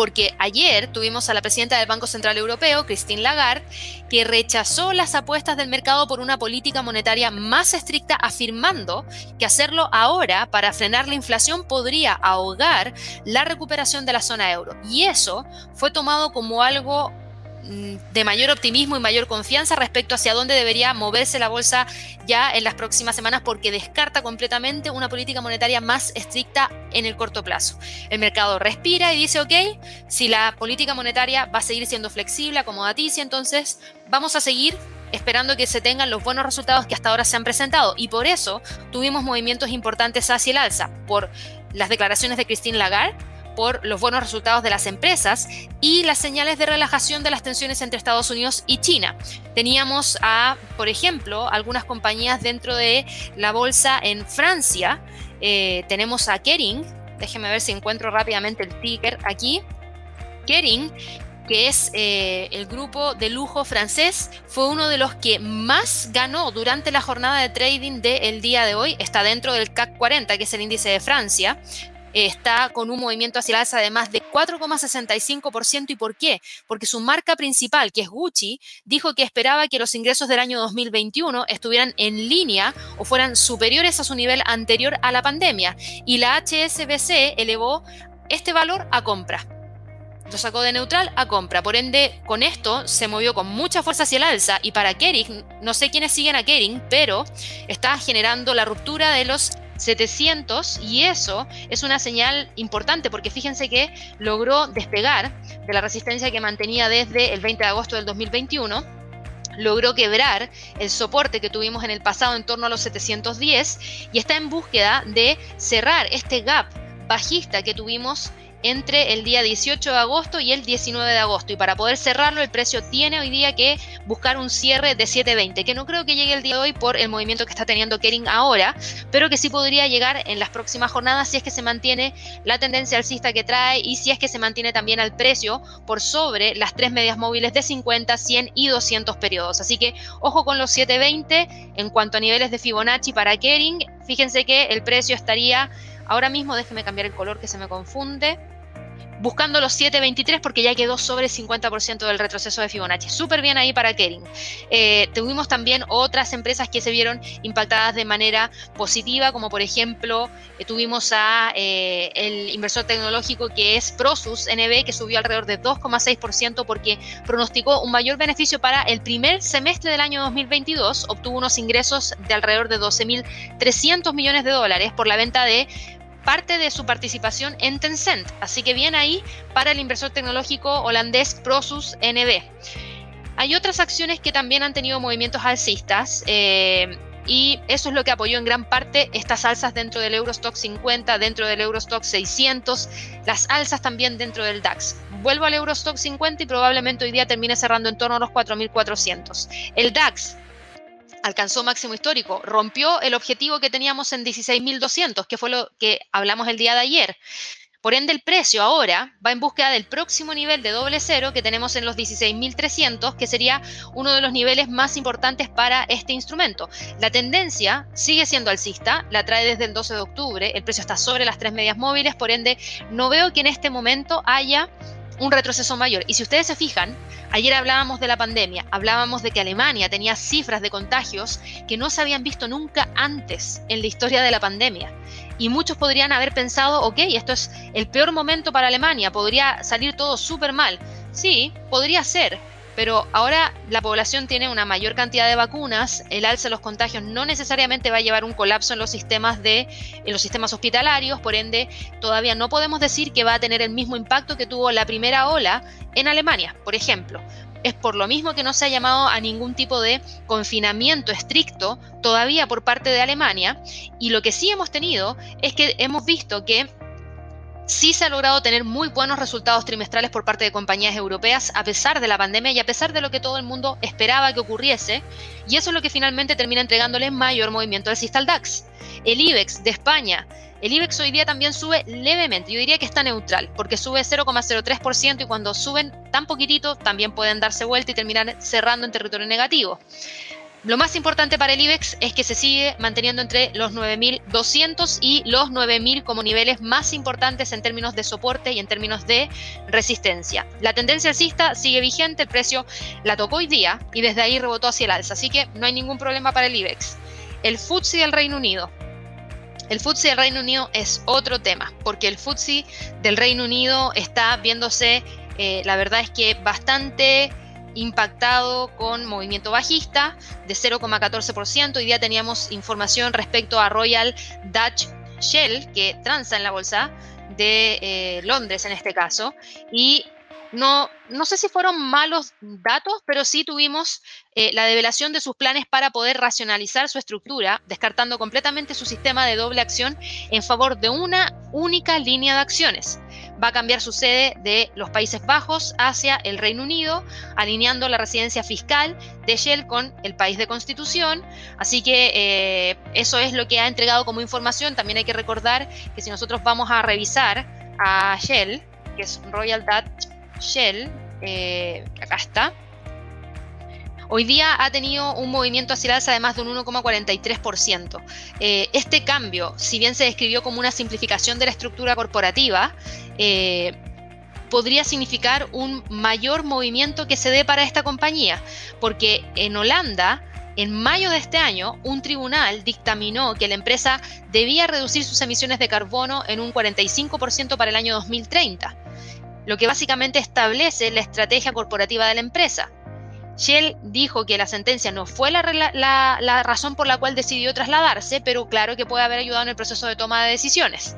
porque ayer tuvimos a la presidenta del Banco Central Europeo, Christine Lagarde, que rechazó las apuestas del mercado por una política monetaria más estricta, afirmando que hacerlo ahora para frenar la inflación podría ahogar la recuperación de la zona euro. Y eso fue tomado como algo de mayor optimismo y mayor confianza respecto hacia dónde debería moverse la bolsa ya en las próximas semanas porque descarta completamente una política monetaria más estricta en el corto plazo. El mercado respira y dice, ok, si la política monetaria va a seguir siendo flexible, acomodaticia, entonces vamos a seguir esperando que se tengan los buenos resultados que hasta ahora se han presentado. Y por eso tuvimos movimientos importantes hacia el alza, por las declaraciones de Christine Lagarde, por los buenos resultados de las empresas y las señales de relajación de las tensiones entre Estados Unidos y China. Teníamos a, por ejemplo, algunas compañías dentro de la bolsa en Francia. Eh, tenemos a Kering, déjenme ver si encuentro rápidamente el ticker aquí. Kering que es eh, el grupo de lujo francés, fue uno de los que más ganó durante la jornada de trading del día de hoy. Está dentro del CAC 40, que es el índice de Francia está con un movimiento hacia el alza de más de 4,65%. ¿Y por qué? Porque su marca principal, que es Gucci, dijo que esperaba que los ingresos del año 2021 estuvieran en línea o fueran superiores a su nivel anterior a la pandemia. Y la HSBC elevó este valor a compra. Lo sacó de neutral a compra. Por ende, con esto se movió con mucha fuerza hacia el alza. Y para Kering, no sé quiénes siguen a Kering, pero está generando la ruptura de los 700 y eso es una señal importante porque fíjense que logró despegar de la resistencia que mantenía desde el 20 de agosto del 2021 logró quebrar el soporte que tuvimos en el pasado en torno a los 710 y está en búsqueda de cerrar este gap bajista que tuvimos entre el día 18 de agosto y el 19 de agosto. Y para poder cerrarlo, el precio tiene hoy día que buscar un cierre de 7.20, que no creo que llegue el día de hoy por el movimiento que está teniendo Kering ahora, pero que sí podría llegar en las próximas jornadas si es que se mantiene la tendencia alcista que trae y si es que se mantiene también al precio por sobre las tres medias móviles de 50, 100 y 200 periodos. Así que ojo con los 7.20 en cuanto a niveles de Fibonacci para Kering. Fíjense que el precio estaría ahora mismo, déjenme cambiar el color que se me confunde buscando los 7.23 porque ya quedó sobre el 50% del retroceso de Fibonacci. Súper bien ahí para Kering. Eh, tuvimos también otras empresas que se vieron impactadas de manera positiva, como por ejemplo eh, tuvimos a eh, el inversor tecnológico que es Prosus NB, que subió alrededor de 2,6% porque pronosticó un mayor beneficio para el primer semestre del año 2022. Obtuvo unos ingresos de alrededor de 12.300 millones de dólares por la venta de parte de su participación en Tencent. Así que bien ahí para el inversor tecnológico holandés Prosus NB. Hay otras acciones que también han tenido movimientos alcistas. Eh, y eso es lo que apoyó en gran parte estas alzas dentro del Eurostock 50, dentro del Eurostock 600, las alzas también dentro del DAX. Vuelvo al Eurostock 50 y probablemente hoy día termine cerrando en torno a los 4.400. El DAX alcanzó máximo histórico, rompió el objetivo que teníamos en 16.200, que fue lo que hablamos el día de ayer. Por ende, el precio ahora va en búsqueda del próximo nivel de doble cero que tenemos en los 16.300, que sería uno de los niveles más importantes para este instrumento. La tendencia sigue siendo alcista, la trae desde el 12 de octubre, el precio está sobre las tres medias móviles, por ende, no veo que en este momento haya un retroceso mayor. Y si ustedes se fijan, ayer hablábamos de la pandemia, hablábamos de que Alemania tenía cifras de contagios que no se habían visto nunca antes en la historia de la pandemia. Y muchos podrían haber pensado, ok, esto es el peor momento para Alemania, podría salir todo súper mal. Sí, podría ser, pero ahora la población tiene una mayor cantidad de vacunas, el alza de los contagios no necesariamente va a llevar un colapso en los sistemas de en los sistemas hospitalarios, por ende todavía no podemos decir que va a tener el mismo impacto que tuvo la primera ola en Alemania, por ejemplo. Es por lo mismo que no se ha llamado a ningún tipo de confinamiento estricto todavía por parte de Alemania y lo que sí hemos tenido es que hemos visto que sí se ha logrado tener muy buenos resultados trimestrales por parte de compañías europeas a pesar de la pandemia y a pesar de lo que todo el mundo esperaba que ocurriese. Y eso es lo que finalmente termina entregándole mayor movimiento al Cistal DAX. El IBEX de España. El IBEX hoy día también sube levemente, yo diría que está neutral, porque sube 0,03% y cuando suben tan poquitito también pueden darse vuelta y terminar cerrando en territorio negativo. Lo más importante para el IBEX es que se sigue manteniendo entre los 9.200 y los 9.000 como niveles más importantes en términos de soporte y en términos de resistencia. La tendencia alcista sigue vigente, el precio la tocó hoy día y desde ahí rebotó hacia el alza, así que no hay ningún problema para el IBEX. El FTSE del Reino Unido. El FTSE del Reino Unido es otro tema, porque el FTSE del Reino Unido está viéndose, eh, la verdad es que bastante impactado con movimiento bajista de 0,14%. Hoy día teníamos información respecto a Royal Dutch Shell, que transa en la bolsa de eh, Londres en este caso, y no, no sé si fueron malos datos, pero sí tuvimos eh, la develación de sus planes para poder racionalizar su estructura, descartando completamente su sistema de doble acción en favor de una única línea de acciones. Va a cambiar su sede de los Países Bajos hacia el Reino Unido, alineando la residencia fiscal de Shell con el país de constitución. Así que eh, eso es lo que ha entregado como información. También hay que recordar que si nosotros vamos a revisar a Shell, que es Royal Dutch Shell, eh, acá está, hoy día ha tenido un movimiento hacia el alza de más de un 1,43%. Eh, este cambio, si bien se describió como una simplificación de la estructura corporativa, eh, podría significar un mayor movimiento que se dé para esta compañía, porque en Holanda, en mayo de este año, un tribunal dictaminó que la empresa debía reducir sus emisiones de carbono en un 45% para el año 2030 lo que básicamente establece la estrategia corporativa de la empresa. Shell dijo que la sentencia no fue la, razón por la cual decidió trasladarse, pero claro que puede haber ayudado en el proceso de toma de decisiones.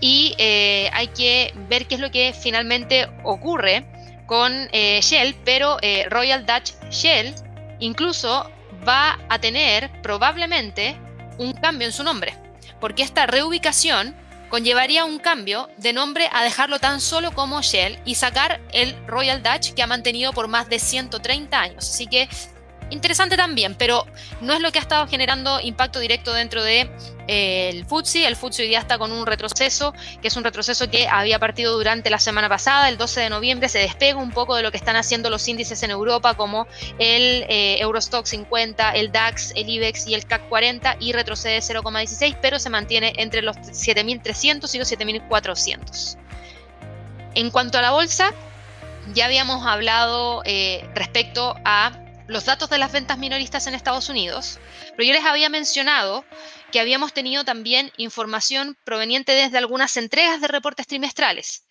Y eh, hay que ver qué es lo que finalmente ocurre con eh, Shell, pero eh, Royal Dutch Shell incluso va a tener probablemente un cambio en su nombre, porque esta reubicación conllevaría un cambio de nombre a dejarlo tan solo como Shell y sacar el Royal Dutch que ha mantenido por más de 130 años. Así que interesante también, pero no es lo que ha estado generando impacto directo dentro de eh, el FTSE. El hoy día está con un retroceso, que es un retroceso que había partido durante la semana pasada, el 12 de noviembre, se despega un poco de lo que están haciendo los índices en Europa, como el eh, Eurostock 50, el DAX, el IBEX y el CAC 40, y retrocede 0,16, pero se mantiene entre los 7.300 y los 7.400. En cuanto a la bolsa, ya habíamos hablado eh, respecto a los datos de las ventas minoristas en Estados Unidos, pero yo les había mencionado que habíamos tenido también información proveniente desde algunas entregas de reportes trimestrales.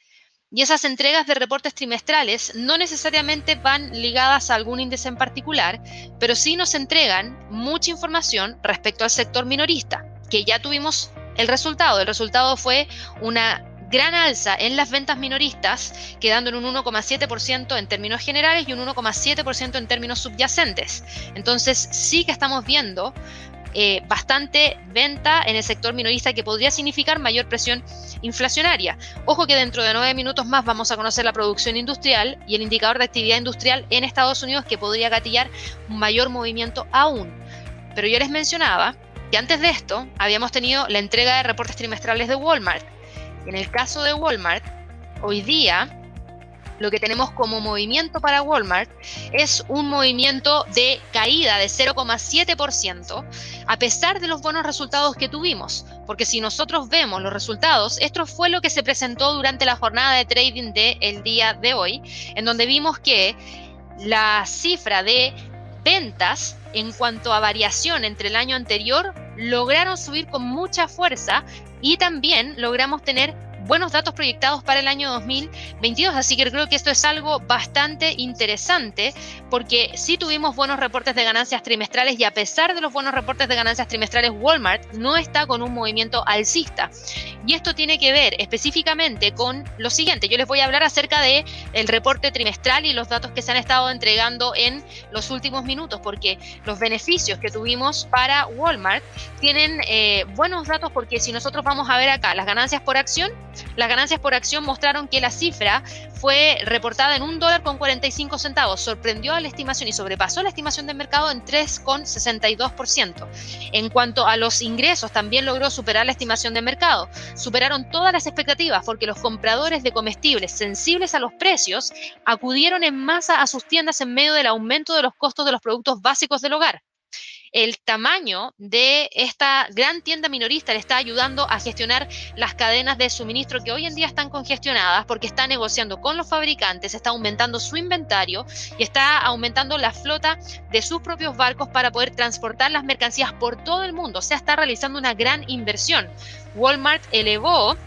Y esas entregas de reportes trimestrales no necesariamente van ligadas a algún índice en particular, pero sí nos entregan mucha información respecto al sector minorista, que ya tuvimos el resultado. El resultado fue una gran alza en las ventas minoristas, quedando en un 1,7% en términos generales y un 1,7% en términos subyacentes. Entonces sí que estamos viendo eh, bastante venta en el sector minorista que podría significar mayor presión inflacionaria. Ojo que dentro de nueve minutos más vamos a conocer la producción industrial y el indicador de actividad industrial en Estados Unidos que podría gatillar un mayor movimiento aún. Pero yo les mencionaba que antes de esto habíamos tenido la entrega de reportes trimestrales de Walmart. En el caso de Walmart, hoy día lo que tenemos como movimiento para Walmart es un movimiento de caída de 0,7%, a pesar de los buenos resultados que tuvimos. Porque si nosotros vemos los resultados, esto fue lo que se presentó durante la jornada de trading del el día de hoy, en donde vimos que la cifra de ventas en cuanto a variación entre el año anterior lograron subir con mucha fuerza y también logramos tener buenos datos proyectados para el año 2022, así que creo que esto es algo bastante interesante porque sí tuvimos buenos reportes de ganancias trimestrales y a pesar de los buenos reportes de ganancias trimestrales, Walmart no está con un movimiento alcista. Y esto tiene que ver específicamente con lo siguiente, yo les voy a hablar acerca de el reporte trimestral y los datos que se han estado entregando en los últimos minutos, porque los beneficios que tuvimos para Walmart tienen eh, buenos datos porque si nosotros vamos a ver acá las ganancias por acción, las ganancias por acción mostraron que la cifra fue reportada en un dólar con 45 centavos, sorprendió a la estimación y sobrepasó la estimación del mercado en 3,62%. En cuanto a los ingresos, también logró superar la estimación de mercado. Superaron todas las expectativas porque los compradores de comestibles sensibles a los precios acudieron en masa a sus tiendas en medio del aumento de los costos de los productos básicos del hogar el tamaño de esta gran tienda minorista le está ayudando a gestionar las cadenas de suministro que hoy en día están congestionadas porque está negociando con los fabricantes, está aumentando su inventario y está aumentando la flota de sus propios barcos para poder transportar las mercancías por todo el mundo. O sea, está realizando una gran inversión. Walmart elevó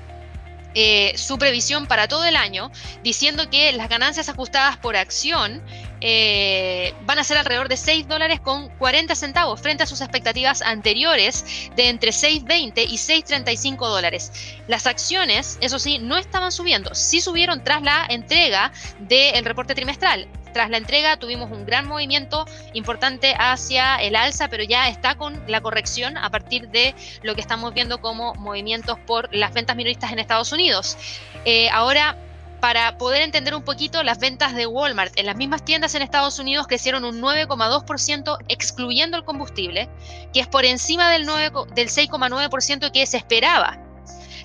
eh, su previsión para todo el año, diciendo que las ganancias ajustadas por acción eh, van a ser alrededor de 6 dólares con 40 centavos frente a sus expectativas anteriores de entre 6.20 y 6.35 dólares. Las acciones, eso sí, no estaban subiendo, sí subieron tras la entrega del reporte trimestral. Tras la entrega tuvimos un gran movimiento importante hacia el alza, pero ya está con la corrección a partir de lo que estamos viendo como movimientos por las ventas minoristas en Estados Unidos. Eh, ahora para poder entender un poquito las ventas de Walmart en las mismas tiendas en Estados Unidos crecieron un 9,2% excluyendo el combustible, que es por encima del, del 6,9% que se esperaba.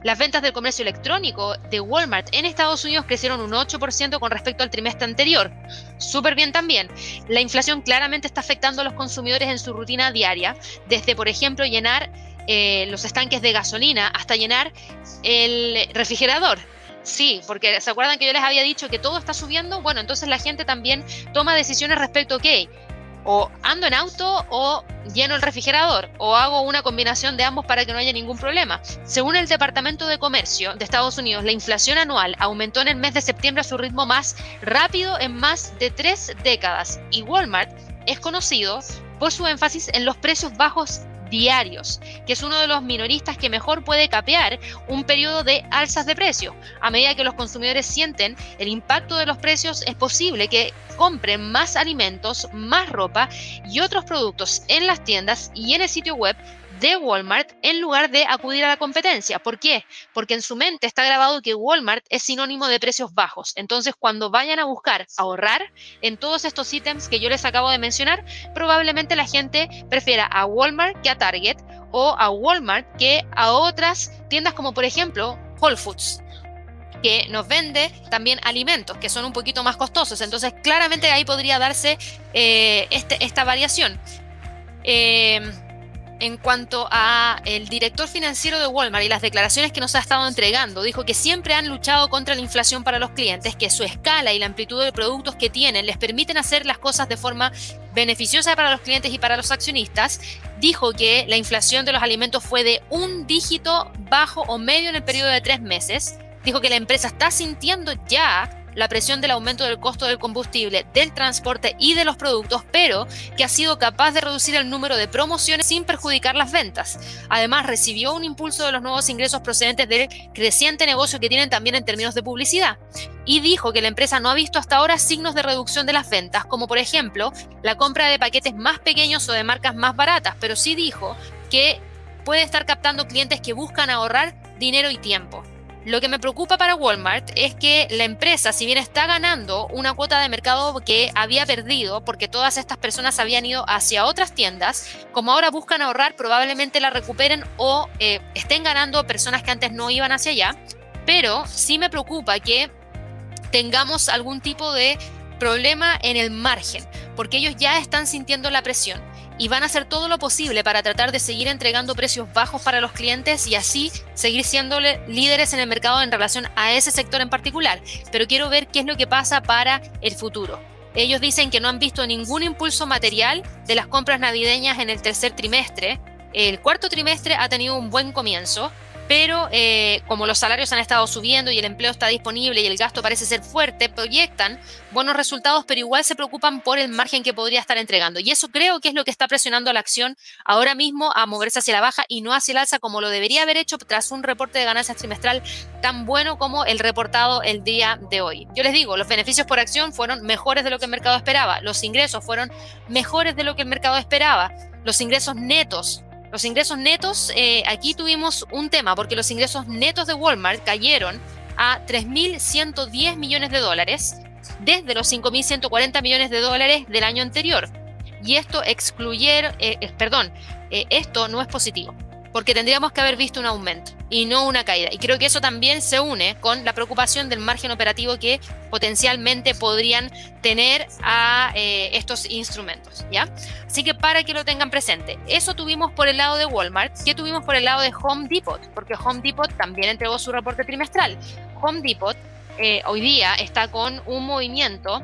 Las ventas del comercio electrónico de Walmart en Estados Unidos crecieron un 8% con respecto al trimestre anterior. Súper bien también. La inflación claramente está afectando a los consumidores en su rutina diaria, desde, por ejemplo, llenar eh, los estanques de gasolina hasta llenar el refrigerador. Sí, porque se acuerdan que yo les había dicho que todo está subiendo. Bueno, entonces la gente también toma decisiones respecto, ok, o ando en auto o lleno el refrigerador o hago una combinación de ambos para que no haya ningún problema. Según el Departamento de Comercio de Estados Unidos, la inflación anual aumentó en el mes de septiembre a su ritmo más rápido en más de tres décadas y Walmart es conocido por su énfasis en los precios bajos diarios, que es uno de los minoristas que mejor puede capear un periodo de alzas de precio. A medida que los consumidores sienten el impacto de los precios, es posible que compren más alimentos, más ropa y otros productos en las tiendas y en el sitio web de Walmart en lugar de acudir a la competencia. ¿Por qué? Porque en su mente está grabado que Walmart es sinónimo de precios bajos. Entonces, cuando vayan a buscar ahorrar en todos estos ítems que yo les acabo de mencionar, probablemente la gente prefiera a Walmart que a Target o a Walmart que a otras tiendas como por ejemplo Whole Foods que nos vende también alimentos que son un poquito más costosos. Entonces, claramente ahí podría darse eh, este, esta variación. Eh, en cuanto a el director financiero de Walmart y las declaraciones que nos ha estado entregando. Dijo que siempre han luchado contra la inflación para los clientes, que su escala y la amplitud de productos que tienen les permiten hacer las cosas de forma beneficiosa para los clientes y para los accionistas. Dijo que la inflación de los alimentos fue de un dígito bajo o medio en el periodo de tres meses. Dijo que la empresa está sintiendo ya la presión del aumento del costo del combustible, del transporte y de los productos, pero que ha sido capaz de reducir el número de promociones sin perjudicar las ventas. Además, recibió un impulso de los nuevos ingresos procedentes del creciente negocio que tienen también en términos de publicidad. Y dijo que la empresa no ha visto hasta ahora signos de reducción de las ventas, como por ejemplo la compra de paquetes más pequeños o de marcas más baratas, pero sí dijo que puede estar captando clientes que buscan ahorrar dinero y tiempo. Lo que me preocupa para Walmart es que la empresa, si bien está ganando una cuota de mercado que había perdido porque todas estas personas habían ido hacia otras tiendas, como ahora buscan ahorrar, probablemente la recuperen o eh, estén ganando personas que antes no iban hacia allá. Pero sí me preocupa que tengamos algún tipo de problema en el margen, porque ellos ya están sintiendo la presión y van a hacer todo lo posible para tratar de seguir entregando precios bajos para los clientes y así seguir siendo líderes en el mercado en relación a ese sector en particular. Pero quiero ver qué es lo que pasa para el futuro. Ellos dicen que no han visto ningún impulso material de las compras navideñas en el tercer trimestre. El cuarto trimestre ha tenido un buen comienzo, pero eh, como los salarios han estado subiendo y el empleo está disponible y el gasto parece ser fuerte, proyectan buenos resultados, pero igual se preocupan por el margen que podría estar entregando. Y eso creo que es lo que está presionando a la acción ahora mismo a moverse hacia la baja y no hacia el alza como lo debería haber hecho tras un reporte de ganancias trimestral tan bueno como el reportado el día de hoy. Yo les digo, los beneficios por acción fueron mejores de lo que el mercado esperaba, los ingresos fueron mejores de lo que el mercado esperaba, los ingresos netos los ingresos netos, eh, aquí tuvimos un tema, porque los ingresos netos de Walmart cayeron a 3.110 millones de dólares desde los 5.140 millones de dólares del año anterior. Y esto excluyeron, eh, eh, perdón, esto no es positivo porque tendríamos que haber visto un aumento y no una caída. Y creo que eso también se une con la preocupación del margen operativo que potencialmente podrían tener a eh, estos instrumentos, ¿ya? Así que para que lo tengan presente, eso tuvimos por el lado de Walmart, ¿qué tuvimos por el lado de Home Depot? Porque Home Depot también entregó su reporte trimestral. Home Depot eh, hoy día está con un movimiento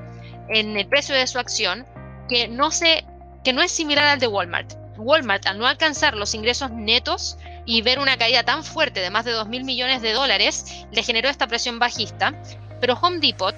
en el precio de su acción que no, se, que no es similar al de Walmart. Walmart, al no alcanzar los ingresos netos y ver una caída tan fuerte de más de 2 mil millones de dólares, le generó esta presión bajista. Pero Home Depot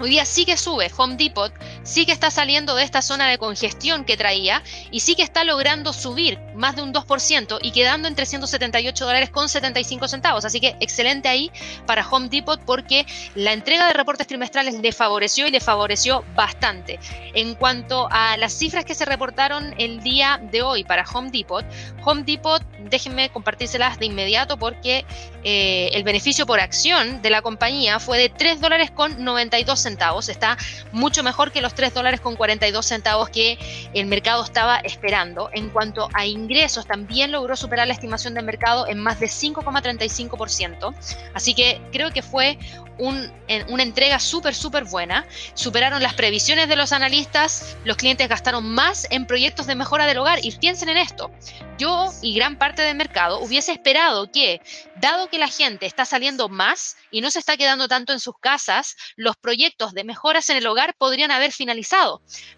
Hoy día sí que sube, Home Depot sí que está saliendo de esta zona de congestión que traía y sí que está logrando subir más de un 2% y quedando en 378 dólares con 75 centavos. Así que excelente ahí para Home Depot porque la entrega de reportes trimestrales le favoreció y le favoreció bastante. En cuanto a las cifras que se reportaron el día de hoy para Home Depot, Home Depot, déjenme compartírselas de inmediato porque eh, el beneficio por acción de la compañía fue de 3 dólares con 92 centavos. Está mucho mejor que los 3 dólares con 42 centavos que el mercado estaba esperando. En cuanto a ingresos, también logró superar la estimación del mercado en más de 5,35%. Así que creo que fue una entrega súper, súper buena. Superaron las previsiones de los analistas, los clientes gastaron más en proyectos de mejora del hogar. Y piensen en esto, yo y gran parte del mercado hubiese esperado que, dado que la gente está saliendo más y no se está quedando tanto en sus casas, los proyectos de mejoras en el hogar podrían haber finalizado.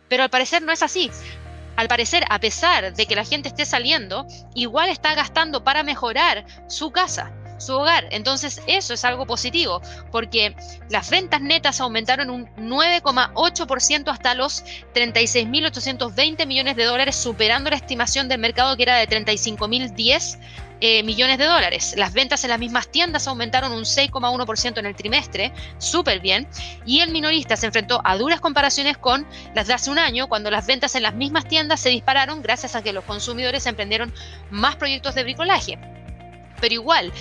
Pero al parecer no es así. Al parecer, a pesar de que la gente esté saliendo, igual está gastando para mejorar su casa su hogar. Entonces eso es algo positivo porque las ventas netas aumentaron un 9,8% hasta los 36.820 millones de dólares, superando la estimación del mercado que era de 35.010 eh, millones de dólares. Las ventas en las mismas tiendas aumentaron un 6,1% en el trimestre, súper bien, y el minorista se enfrentó a duras comparaciones con las de hace un año, cuando las ventas en las mismas tiendas se dispararon gracias a que los consumidores emprendieron más proyectos de bricolaje. Pero igual,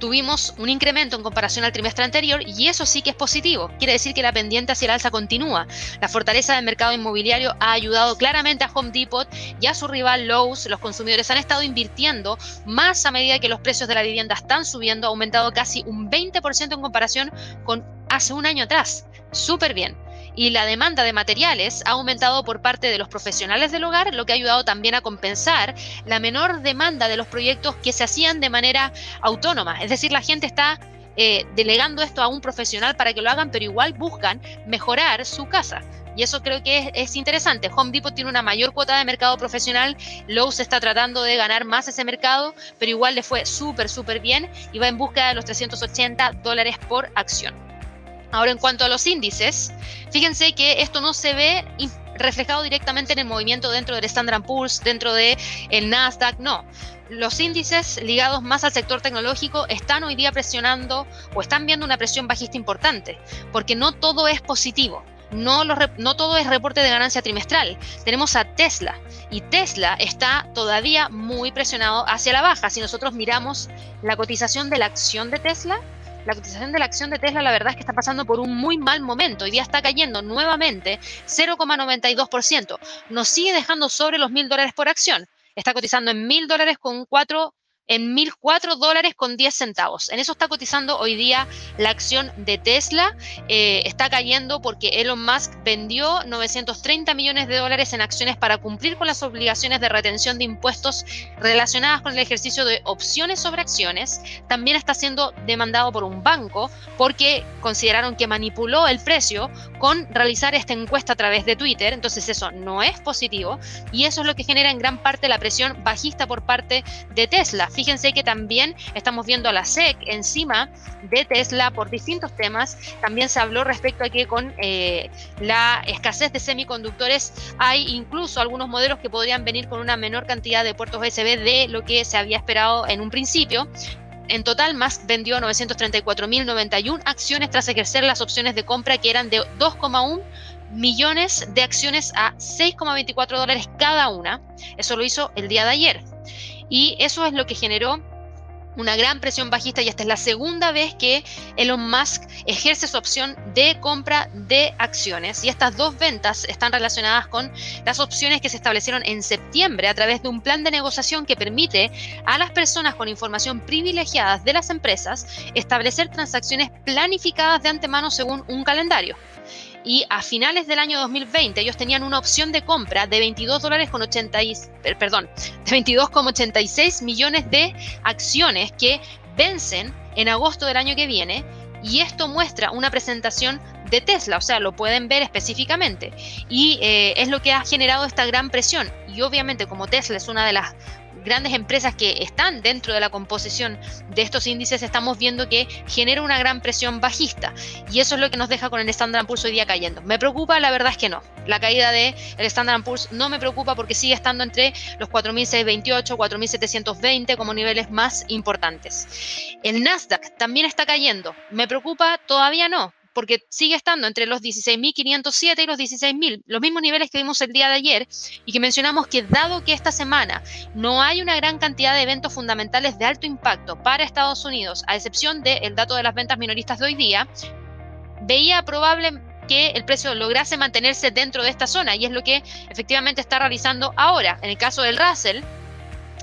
tuvimos un incremento en comparación al trimestre anterior y eso sí que es positivo. Quiere decir que la pendiente hacia el alza continúa. La fortaleza del mercado inmobiliario ha ayudado claramente a Home Depot y a su rival Lowe's. Los consumidores han estado invirtiendo más a medida que los precios de la vivienda están subiendo, ha aumentado casi un 20% en comparación con hace un año atrás. Súper bien. Y la demanda de materiales ha aumentado por parte de los profesionales del hogar, lo que ha ayudado también a compensar la menor demanda de los proyectos que se hacían de manera autónoma. Es decir, la gente está eh, delegando esto a un profesional para que lo hagan, pero igual buscan mejorar su casa. Y eso creo que es, es, interesante. Home Depot tiene una mayor cuota de mercado profesional. Lowe's está tratando de ganar más ese mercado, pero igual le fue súper, súper bien y va en busca de los 380 dólares por acción. Ahora, en cuanto a los índices, fíjense que esto no se ve reflejado directamente en el movimiento dentro del Standard Poor's, dentro del el Nasdaq, no. Los índices ligados más al sector tecnológico están hoy día presionando o están viendo una presión bajista importante, porque no todo es positivo. No, no, todo es reporte de ganancia trimestral. Tenemos a Tesla y Tesla está todavía muy presionado hacia la baja. Si nosotros miramos la cotización de la acción de Tesla, la cotización de la acción de Tesla la verdad es que está pasando por un muy mal momento. Hoy día está cayendo nuevamente 0,92%. Nos sigue dejando sobre los mil dólares por acción. Está cotizando en mil dólares con cuatro en 1.004 dólares con 10 centavos. En eso está cotizando hoy día la acción de Tesla. Eh, está cayendo porque Elon Musk vendió 930 millones de dólares en acciones para cumplir con las obligaciones de retención de impuestos relacionadas con el ejercicio de opciones sobre acciones. También está siendo demandado por un banco porque consideraron que manipuló el precio con realizar esta encuesta a través de Twitter. Entonces eso no es positivo y eso es lo que genera en gran parte la presión bajista por parte de Tesla Fíjense que también estamos viendo a la SEC encima de Tesla por distintos temas. También se habló respecto a que con eh, la escasez de semiconductores hay incluso algunos modelos que podrían venir con una menor cantidad de puertos USB de lo que se había esperado en un principio. En total, Musk vendió 934.091 acciones tras ejercer las opciones de compra que eran de 2,1 millones de acciones a 6,24 dólares cada una. Eso lo hizo el día de ayer. Y eso es lo que generó una gran presión bajista y esta es la segunda vez que Elon Musk ejerce su opción de compra de acciones. Y estas dos ventas están relacionadas con las opciones que se establecieron en septiembre a través de un plan de negociación que permite a las personas con información privilegiada de las empresas establecer transacciones planificadas de antemano según un calendario y a finales del año 2020 ellos tenían una opción de compra de 22 dólares con 80 perdón, de 22,86 millones de acciones que vencen en agosto del año que viene y esto muestra una presentación de Tesla, o sea, lo pueden ver específicamente. Y eh, es lo que ha generado esta gran presión. Y obviamente como Tesla es una de las grandes empresas que están dentro de la composición de estos índices, estamos viendo que genera una gran presión bajista. Y eso es lo que nos deja con el Standard Poor's hoy día cayendo. ¿Me preocupa? La verdad es que no. La caída del el Standard Poor's no me preocupa porque sigue estando entre los 4.628, 4.720 como niveles más importantes. El Nasdaq también está cayendo. ¿Me preocupa? Todavía no porque sigue estando entre los 16.507 y los 16.000, los mismos niveles que vimos el día de ayer y que mencionamos que dado que esta semana no hay una gran cantidad de eventos fundamentales de alto impacto para Estados Unidos, a excepción del dato de las ventas minoristas de hoy día, veía probable que el precio lograse mantenerse dentro de esta zona y es lo que efectivamente está realizando ahora. En el caso del Russell,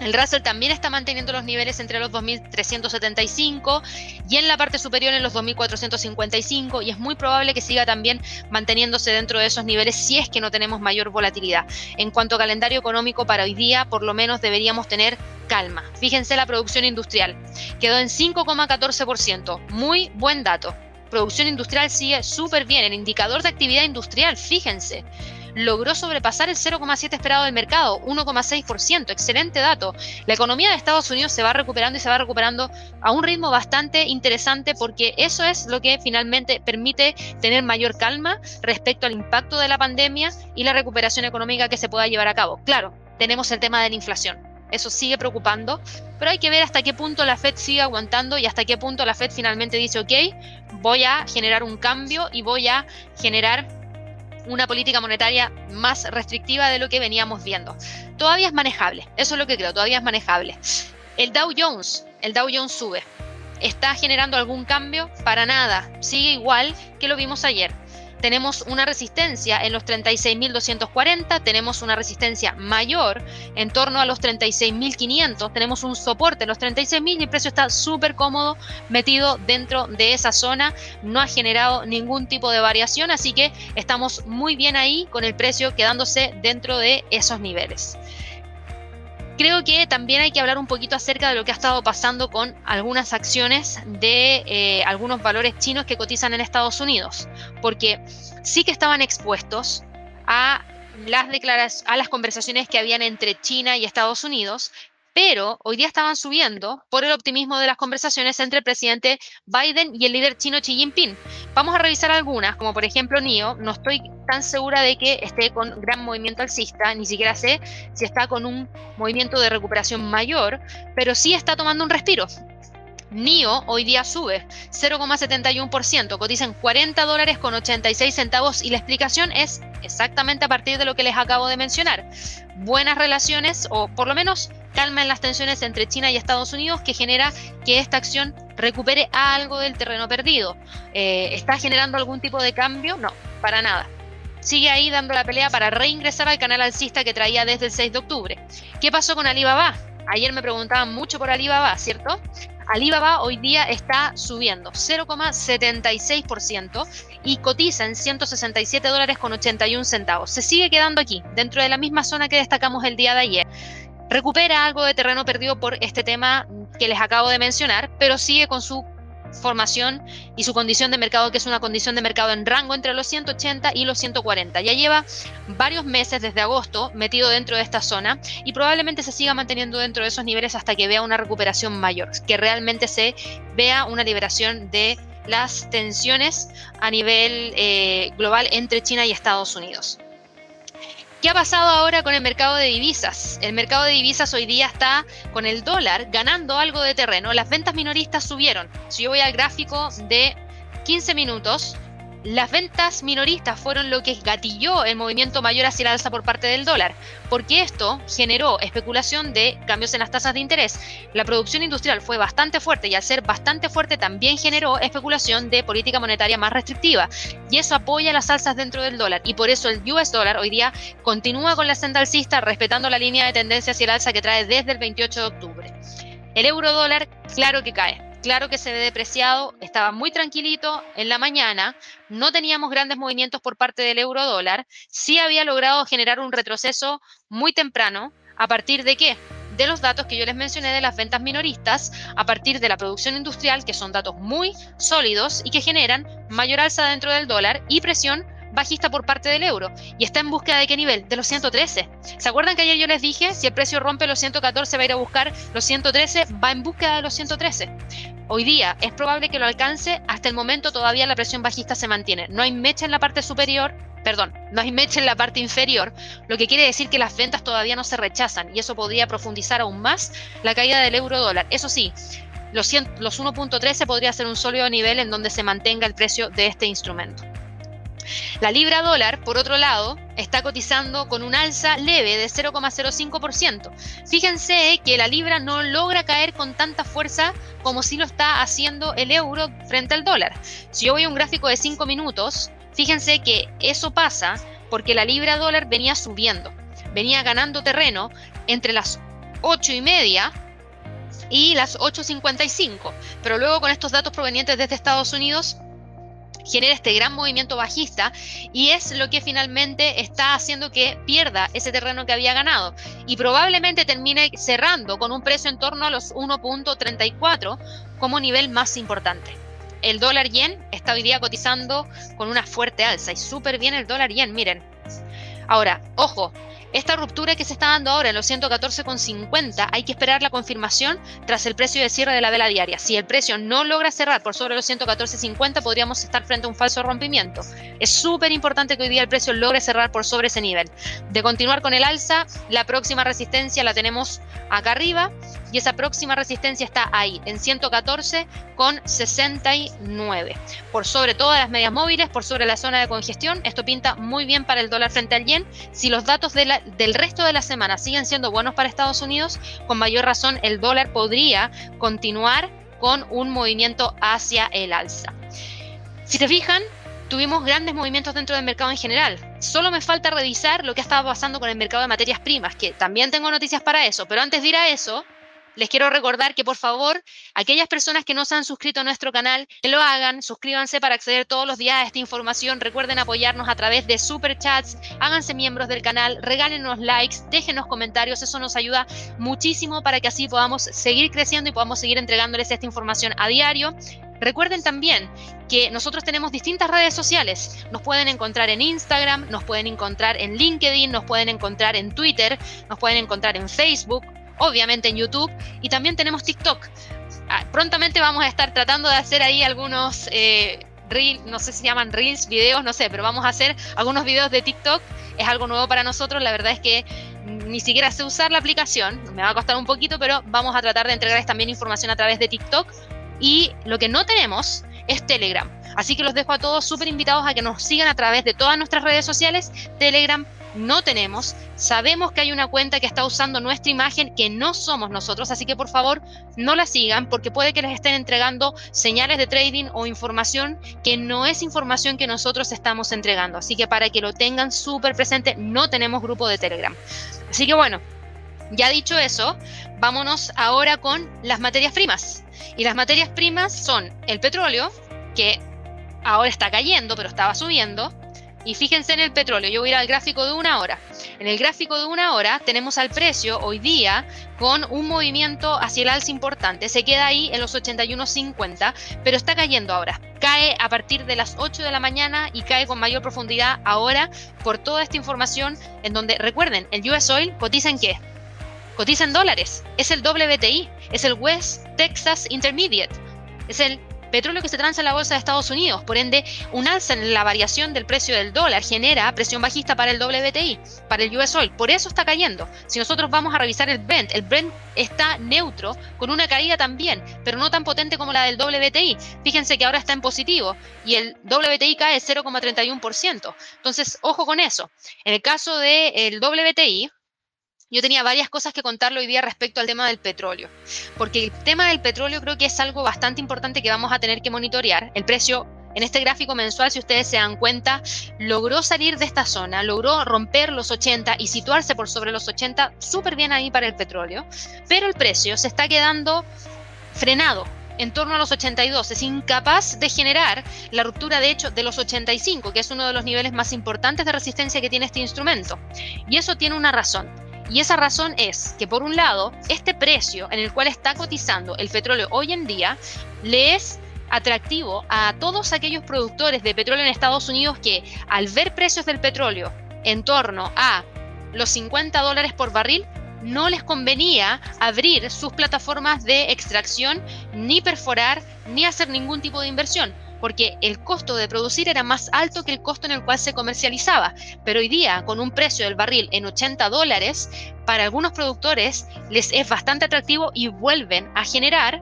el Russell también está manteniendo los niveles entre los 2.375 y en la parte superior en los 2.455 y es muy probable que siga también manteniéndose dentro de esos niveles si es que no tenemos mayor volatilidad. En cuanto a calendario económico para hoy día, por lo menos deberíamos tener calma. Fíjense la producción industrial. Quedó en 5,14%. Muy buen dato. Producción industrial sigue súper bien. El indicador de actividad industrial, fíjense logró sobrepasar el 0,7 esperado del mercado, 1,6%. Excelente dato. La economía de Estados Unidos se va recuperando y se va recuperando a un ritmo bastante interesante porque eso es lo que finalmente permite tener mayor calma respecto al impacto de la pandemia y la recuperación económica que se pueda llevar a cabo. Claro, tenemos el tema de la inflación. Eso sigue preocupando, pero hay que ver hasta qué punto la Fed sigue aguantando y hasta qué punto la Fed finalmente dice, ok, voy a generar un cambio y voy a generar una política monetaria más restrictiva de lo que veníamos viendo. Todavía es manejable, eso es lo que creo, todavía es manejable. El Dow Jones, el Dow Jones sube. ¿Está generando algún cambio? Para nada, sigue igual que lo vimos ayer. Tenemos una resistencia en los 36.240, tenemos una resistencia mayor en torno a los 36.500, tenemos un soporte en los 36.000 y el precio está súper cómodo metido dentro de esa zona, no ha generado ningún tipo de variación, así que estamos muy bien ahí con el precio quedándose dentro de esos niveles. Creo que también hay que hablar un poquito acerca de lo que ha estado pasando con algunas acciones de eh, algunos valores chinos que cotizan en Estados Unidos, porque sí que estaban expuestos a las, a las conversaciones que habían entre China y Estados Unidos, pero hoy día estaban subiendo por el optimismo de las conversaciones entre el presidente Biden y el líder chino Xi Jinping. Vamos a revisar algunas, como por ejemplo NIO. No estoy tan segura de que esté con gran movimiento alcista, ni siquiera sé si está con un movimiento de recuperación mayor, pero sí está tomando un respiro. NIO hoy día sube 0,71%, cotizan 40 dólares con 86 centavos y la explicación es exactamente a partir de lo que les acabo de mencionar. Buenas relaciones o por lo menos calma en las tensiones entre China y Estados Unidos que genera que esta acción recupere algo del terreno perdido. Eh, ¿Está generando algún tipo de cambio? No, para nada. Sigue ahí dando la pelea para reingresar al canal alcista que traía desde el 6 de octubre. ¿Qué pasó con Alibaba? Ayer me preguntaban mucho por Alibaba, ¿cierto? Alibaba hoy día está subiendo 0,76% y cotiza en 167 dólares con 81 centavos. Se sigue quedando aquí, dentro de la misma zona que destacamos el día de ayer recupera algo de terreno perdido por este tema que les acabo de mencionar, pero sigue con su formación y su condición de mercado, que es una condición de mercado en rango entre los 180 y los 140. Ya lleva varios meses desde agosto metido dentro de esta zona y probablemente se siga manteniendo dentro de esos niveles hasta que vea una recuperación mayor, que realmente se vea una liberación de las tensiones a nivel eh, global entre China y Estados Unidos. ¿Qué ha pasado ahora con el mercado de divisas? El mercado de divisas hoy día está con el dólar ganando algo de terreno. Las ventas minoristas subieron. Si yo voy al gráfico de 15 minutos, las ventas minoristas fueron lo que gatilló el movimiento mayor hacia el alza por parte del dólar, porque esto generó especulación de cambios en las tasas de interés. La producción industrial fue bastante fuerte y al ser bastante fuerte también generó especulación de política monetaria más restrictiva y eso apoya las alzas dentro del dólar y por eso el US dólar hoy día continúa con la senda alcista respetando la línea de tendencia hacia el alza que trae desde el 28 de octubre. El euro dólar, claro que cae claro que se ve depreciado, estaba muy tranquilito en la mañana, no teníamos grandes movimientos por parte del euro dólar, sí había logrado generar un retroceso muy temprano, ¿a partir de qué? De los datos que yo les mencioné de las ventas minoristas, a partir de la producción industrial, que son datos muy sólidos y que generan mayor alza dentro del dólar y presión bajista por parte del euro y está en búsqueda de qué nivel? De los 113. ¿Se acuerdan que ayer yo les dije, si el precio rompe los 114 va a ir a buscar los 113, va en búsqueda de los 113? Hoy día es probable que lo alcance, hasta el momento todavía la presión bajista se mantiene. No hay mecha en la parte superior, perdón, no hay mecha en la parte inferior, lo que quiere decir que las ventas todavía no se rechazan y eso podría profundizar aún más la caída del euro dólar. Eso sí, los, los 1.13 podría ser un sólido nivel en donde se mantenga el precio de este instrumento. La libra dólar, por otro lado, está cotizando con un alza leve de 0,05%. Fíjense que la libra no logra caer con tanta fuerza como si lo está haciendo el euro frente al dólar. Si yo voy a un gráfico de 5 minutos, fíjense que eso pasa porque la libra dólar venía subiendo, venía ganando terreno entre las 8 y media y las 8.55. Pero luego con estos datos provenientes desde Estados Unidos genera este gran movimiento bajista y es lo que finalmente está haciendo que pierda ese terreno que había ganado y probablemente termine cerrando con un precio en torno a los 1.34 como nivel más importante. El dólar yen está hoy día cotizando con una fuerte alza y súper bien el dólar yen, miren. Ahora, ojo, esta ruptura que se está dando ahora en los 114,50 hay que esperar la confirmación tras el precio de cierre de la vela diaria. Si el precio no logra cerrar por sobre los 114,50 podríamos estar frente a un falso rompimiento. Es súper importante que hoy día el precio logre cerrar por sobre ese nivel. De continuar con el alza, la próxima resistencia la tenemos acá arriba y esa próxima resistencia está ahí, en 114,69. Por sobre todas las medias móviles, por sobre la zona de congestión, esto pinta muy bien para el dólar frente al yen. Si los datos de la, del resto de la semana siguen siendo buenos para Estados Unidos, con mayor razón el dólar podría continuar con un movimiento hacia el alza. Si te fijan, tuvimos grandes movimientos dentro del mercado en general. Solo me falta revisar lo que estaba pasando con el mercado de materias primas, que también tengo noticias para eso. Pero antes de ir a eso, les quiero recordar que por favor, aquellas personas que no se han suscrito a nuestro canal, que lo hagan, suscríbanse para acceder todos los días a esta información. Recuerden apoyarnos a través de super chats, háganse miembros del canal, regálenos likes, déjenos comentarios, eso nos ayuda muchísimo para que así podamos seguir creciendo y podamos seguir entregándoles esta información a diario. Recuerden también que nosotros tenemos distintas redes sociales. Nos pueden encontrar en Instagram, nos pueden encontrar en LinkedIn, nos pueden encontrar en Twitter, nos pueden encontrar en Facebook, obviamente en YouTube y también tenemos TikTok. Ah, prontamente vamos a estar tratando de hacer ahí algunos eh, no sé si llaman reels, videos, no sé, pero vamos a hacer algunos videos de TikTok. Es algo nuevo para nosotros, la verdad es que ni siquiera sé usar la aplicación, me va a costar un poquito, pero vamos a tratar de entregarles también información a través de TikTok. Y lo que no tenemos es Telegram. Así que los dejo a todos súper invitados a que nos sigan a través de todas nuestras redes sociales, Telegram, no tenemos. Sabemos que hay una cuenta que está usando nuestra imagen que no somos nosotros, así que por favor no la sigan porque puede que les estén entregando señales de trading o información que no es información que nosotros estamos entregando. Así que para que lo tengan súper presente, no tenemos grupo de Telegram. Así que bueno, ya dicho eso, vámonos ahora con las materias primas. Y las materias primas son el petróleo, que ahora está cayendo, pero estaba subiendo y fíjense en el petróleo, yo voy a ir al gráfico de una hora. En el gráfico de una hora tenemos al precio hoy día con un movimiento hacia el alza importante. Se queda ahí en los 81.50, pero está cayendo ahora. Cae a partir de las 8 de la mañana y cae con mayor profundidad ahora por toda esta información en donde, recuerden, el US Oil cotiza en qué? Cotiza en dólares. Es el WTI, es el West Texas Intermediate. Es el petróleo que se transa en la bolsa de Estados Unidos. Por ende, un alza en la variación del precio del dólar genera presión bajista para el WTI, para el US Oil. Por eso está cayendo. Si nosotros vamos a revisar el Brent, el Brent está neutro, con una caída también, pero no tan potente como la del WTI. Fíjense que ahora está en positivo y el WTI cae 0,31%. Entonces, ojo con eso. En el caso del WTI, yo tenía varias cosas que contarle hoy día respecto al tema del petróleo, porque el tema del petróleo creo que es algo bastante importante que vamos a tener que monitorear. El precio en este gráfico mensual, si ustedes se dan cuenta, logró salir de esta zona, logró romper los 80 y situarse por sobre los 80, súper bien ahí para el petróleo, pero el precio se está quedando frenado en torno a los 82, es incapaz de generar la ruptura de hecho de los 85, que es uno de los niveles más importantes de resistencia que tiene este instrumento. Y eso tiene una razón y esa razón es que, por un lado, este precio en el cual está cotizando el petróleo hoy en día le es atractivo a todos aquellos productores de petróleo en Estados Unidos que, al ver precios del petróleo en torno a los 50 dólares por barril, no les convenía abrir sus plataformas de extracción, ni perforar, ni hacer ningún tipo de inversión porque el costo de producir era más alto que el costo en el cual se comercializaba. Pero hoy día, con un precio del barril en 80 dólares, para algunos productores les es bastante atractivo y vuelven a generar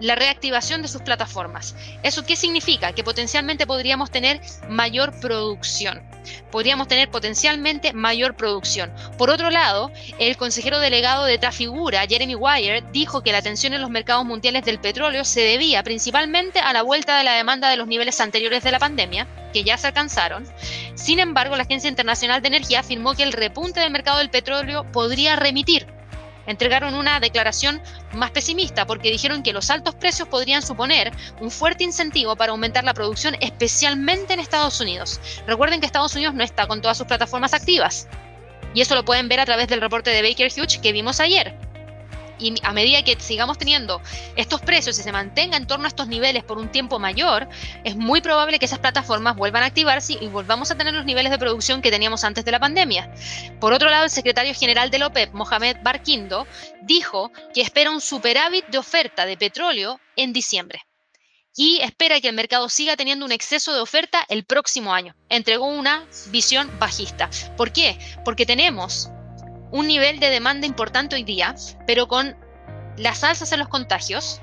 la reactivación de sus plataformas. ¿Eso qué significa? Que potencialmente podríamos tener mayor producción. Podríamos tener potencialmente mayor producción. Por otro lado, el consejero delegado de Trafigura, Jeremy Wire, dijo que la tensión en los mercados mundiales del petróleo se debía principalmente a la vuelta de la demanda de los niveles anteriores de la pandemia, que ya se alcanzaron. Sin embargo, la Agencia Internacional de Energía afirmó que el repunte del mercado del petróleo podría remitir entregaron una declaración más pesimista porque dijeron que los altos precios podrían suponer un fuerte incentivo para aumentar la producción, especialmente en Estados Unidos. Recuerden que Estados Unidos no está con todas sus plataformas activas. Y eso lo pueden ver a través del reporte de Baker Hughes que vimos ayer y a medida que sigamos teniendo estos precios y se mantenga en torno a estos niveles por un tiempo mayor, es muy probable que esas plataformas vuelvan a activarse y volvamos a tener los niveles de producción que teníamos antes de la pandemia. Por otro lado, el secretario general de la OPEP, Mohamed Barquindo, dijo que espera un superávit de oferta de petróleo en diciembre y espera que el mercado siga teniendo un exceso de oferta el próximo año. Entregó una visión bajista. ¿Por qué? Porque tenemos un nivel de demanda importante hoy día, pero con las alzas en los contagios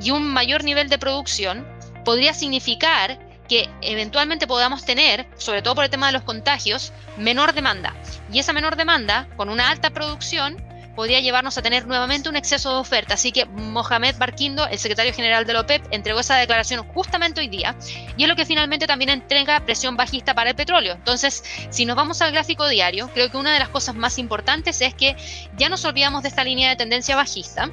y un mayor nivel de producción, podría significar que eventualmente podamos tener, sobre todo por el tema de los contagios, menor demanda. Y esa menor demanda, con una alta producción, podría llevarnos a tener nuevamente un exceso de oferta. Así que Mohamed Barquindo, el secretario general de la OPEP, entregó esa declaración justamente hoy día y es lo que finalmente también entrega presión bajista para el petróleo. Entonces, si nos vamos al gráfico diario, creo que una de las cosas más importantes es que ya nos olvidamos de esta línea de tendencia bajista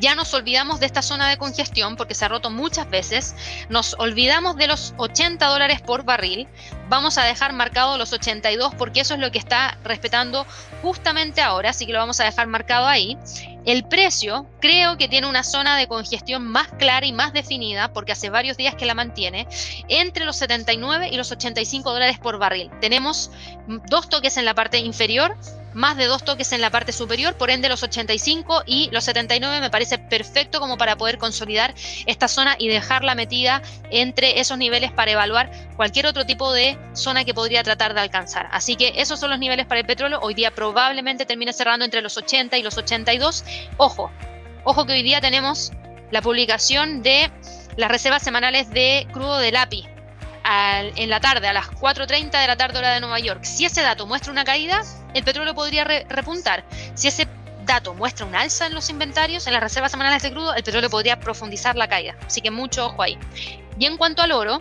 ya nos olvidamos de esta zona de congestión porque se ha roto muchas veces, nos olvidamos de los 80 dólares por barril, vamos a dejar marcado los 82 porque eso es lo que está respetando justamente ahora, así que lo vamos a dejar marcado ahí. El precio creo que tiene una zona de congestión más clara y más definida, porque hace varios días que la mantiene, entre los 79 y los 85 dólares por barril. Tenemos dos toques en la parte inferior más de dos toques en la parte superior, por ende los 85 y los 79 me parece perfecto como para poder consolidar esta zona y dejarla metida entre esos niveles para evaluar cualquier otro tipo de zona que podría tratar de alcanzar. Así que esos son los niveles para el petróleo. Hoy día probablemente termine cerrando entre los 80 y los 82. Ojo, ojo que hoy día tenemos la publicación de las reservas semanales de crudo del API en la tarde, a las 4.30 de la tarde hora de Nueva York, si ese dato muestra una caída, el petróleo podría repuntar. Si ese dato muestra un alza en los inventarios, en las reservas semanales de crudo, el petróleo podría profundizar la caída. Así que mucho ojo ahí. Y en cuanto al oro,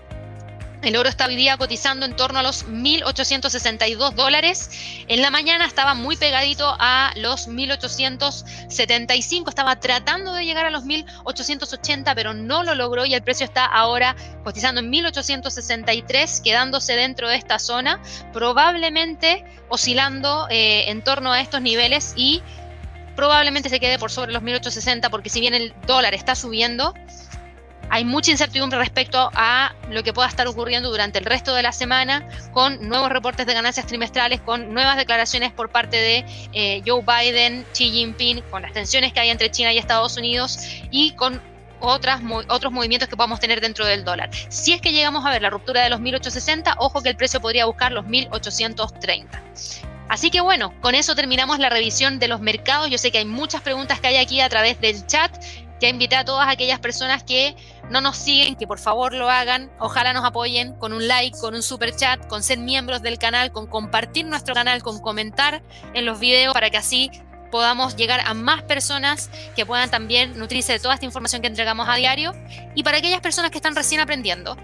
el oro está hoy día cotizando en torno a los 1.862 dólares. En la mañana estaba muy pegadito a los 1.875. Estaba tratando de llegar a los 1.880, pero no lo logró y el precio está ahora cotizando en 1.863, quedándose dentro de esta zona, probablemente oscilando eh, en torno a estos niveles y probablemente se quede por sobre los 1.860 porque si bien el dólar está subiendo, hay mucha incertidumbre respecto a lo que pueda estar ocurriendo durante el resto de la semana con nuevos reportes de ganancias trimestrales, con nuevas declaraciones por parte de eh, Joe Biden, Xi Jinping, con las tensiones que hay entre China y Estados Unidos y con otros movimientos que podamos tener dentro del dólar. Si es que llegamos a ver la ruptura de los 1860, ojo que el precio podría buscar los 1830. Así que bueno, con eso terminamos la revisión de los mercados. Yo sé que hay muchas preguntas que hay aquí a través del chat. Ya invité a todas aquellas personas que no nos siguen, que por favor lo hagan. Ojalá nos apoyen con un like, con un super chat, con ser miembros del canal, con compartir nuestro canal, con comentar en los videos para que así podamos llegar a más personas que puedan también nutrirse de toda esta información que entregamos a diario. Y para aquellas personas que están recién aprendiendo,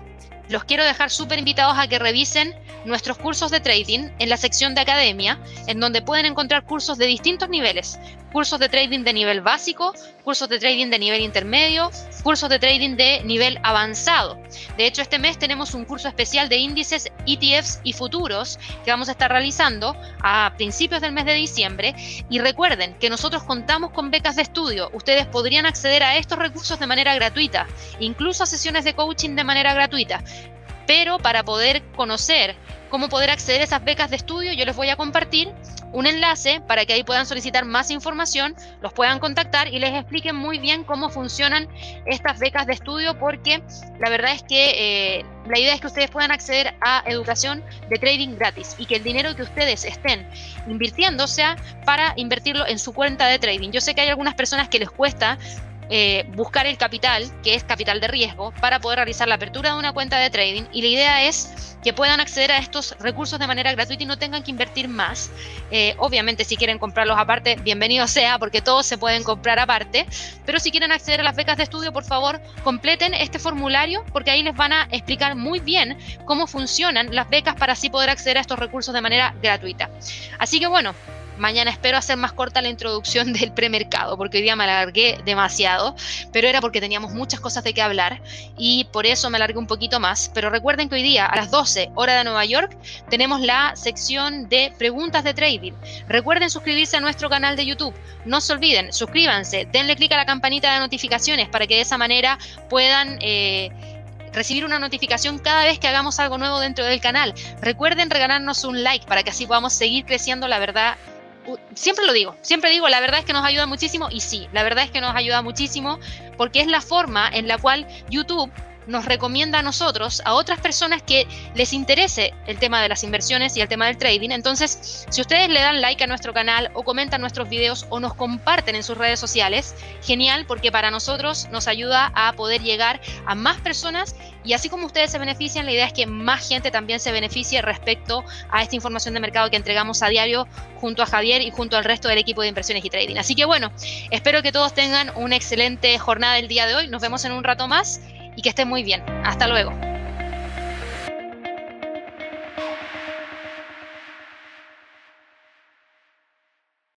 los quiero dejar súper invitados a que revisen nuestros cursos de trading en la sección de academia, en donde pueden encontrar cursos de distintos niveles, cursos de trading de nivel básico, cursos de trading de nivel intermedio, cursos de trading de nivel avanzado. De hecho, este mes tenemos un curso especial de índices, ETFs y futuros que vamos a estar realizando a principios del mes de diciembre. Y recuerden que nosotros contamos con becas de estudio. Ustedes podrían acceder a estos recursos de manera gratuita, incluso a sesiones de coaching de manera gratuita. Pero para poder conocer cómo poder acceder a esas becas de estudio, yo les voy a compartir un enlace para que ahí puedan solicitar más información, los puedan contactar y les expliquen muy bien cómo funcionan estas becas de estudio, porque la verdad es que eh, la idea es que ustedes puedan acceder a educación de trading gratis y que el dinero que ustedes estén invirtiendo sea para invertirlo en su cuenta de trading. Yo sé que hay algunas personas que les cuesta eh, buscar el capital, que es capital de riesgo, para poder realizar la apertura de una cuenta de trading. Y la idea es que puedan acceder a estos recursos de manera gratuita y no tengan que invertir más. Eh, obviamente, si quieren comprarlos aparte, bienvenido sea, porque todos se pueden comprar aparte. Pero si quieren acceder a las becas de estudio, por favor, completen este formulario, porque ahí les van a explicar muy bien cómo funcionan las becas para así poder acceder a estos recursos de manera gratuita. Así que bueno, Mañana espero hacer más corta la introducción del premercado, porque hoy día me alargué demasiado, pero era porque teníamos muchas cosas de qué hablar y por eso me alargué un poquito más. Pero recuerden que hoy día a las 12 hora de Nueva York tenemos la sección de preguntas de trading. Recuerden suscribirse a nuestro canal de YouTube. No se olviden, suscríbanse, denle clic a la campanita de notificaciones para que de esa manera puedan... Eh, recibir una notificación cada vez que hagamos algo nuevo dentro del canal. Recuerden regalarnos un like para que así podamos seguir creciendo la verdad siempre lo digo, siempre digo, la verdad es que nos ayuda muchísimo y sí, la verdad es que nos ayuda muchísimo porque es la forma en la cual YouTube nos recomienda a nosotros, a otras personas que les interese el tema de las inversiones y el tema del trading. Entonces, si ustedes le dan like a nuestro canal o comentan nuestros videos o nos comparten en sus redes sociales, genial, porque para nosotros nos ayuda a poder llegar a más personas y así como ustedes se benefician, la idea es que más gente también se beneficie respecto a esta información de mercado que entregamos a diario junto a Javier y junto al resto del equipo de inversiones y trading. Así que bueno, espero que todos tengan una excelente jornada el día de hoy. Nos vemos en un rato más y que estén muy bien. Hasta luego.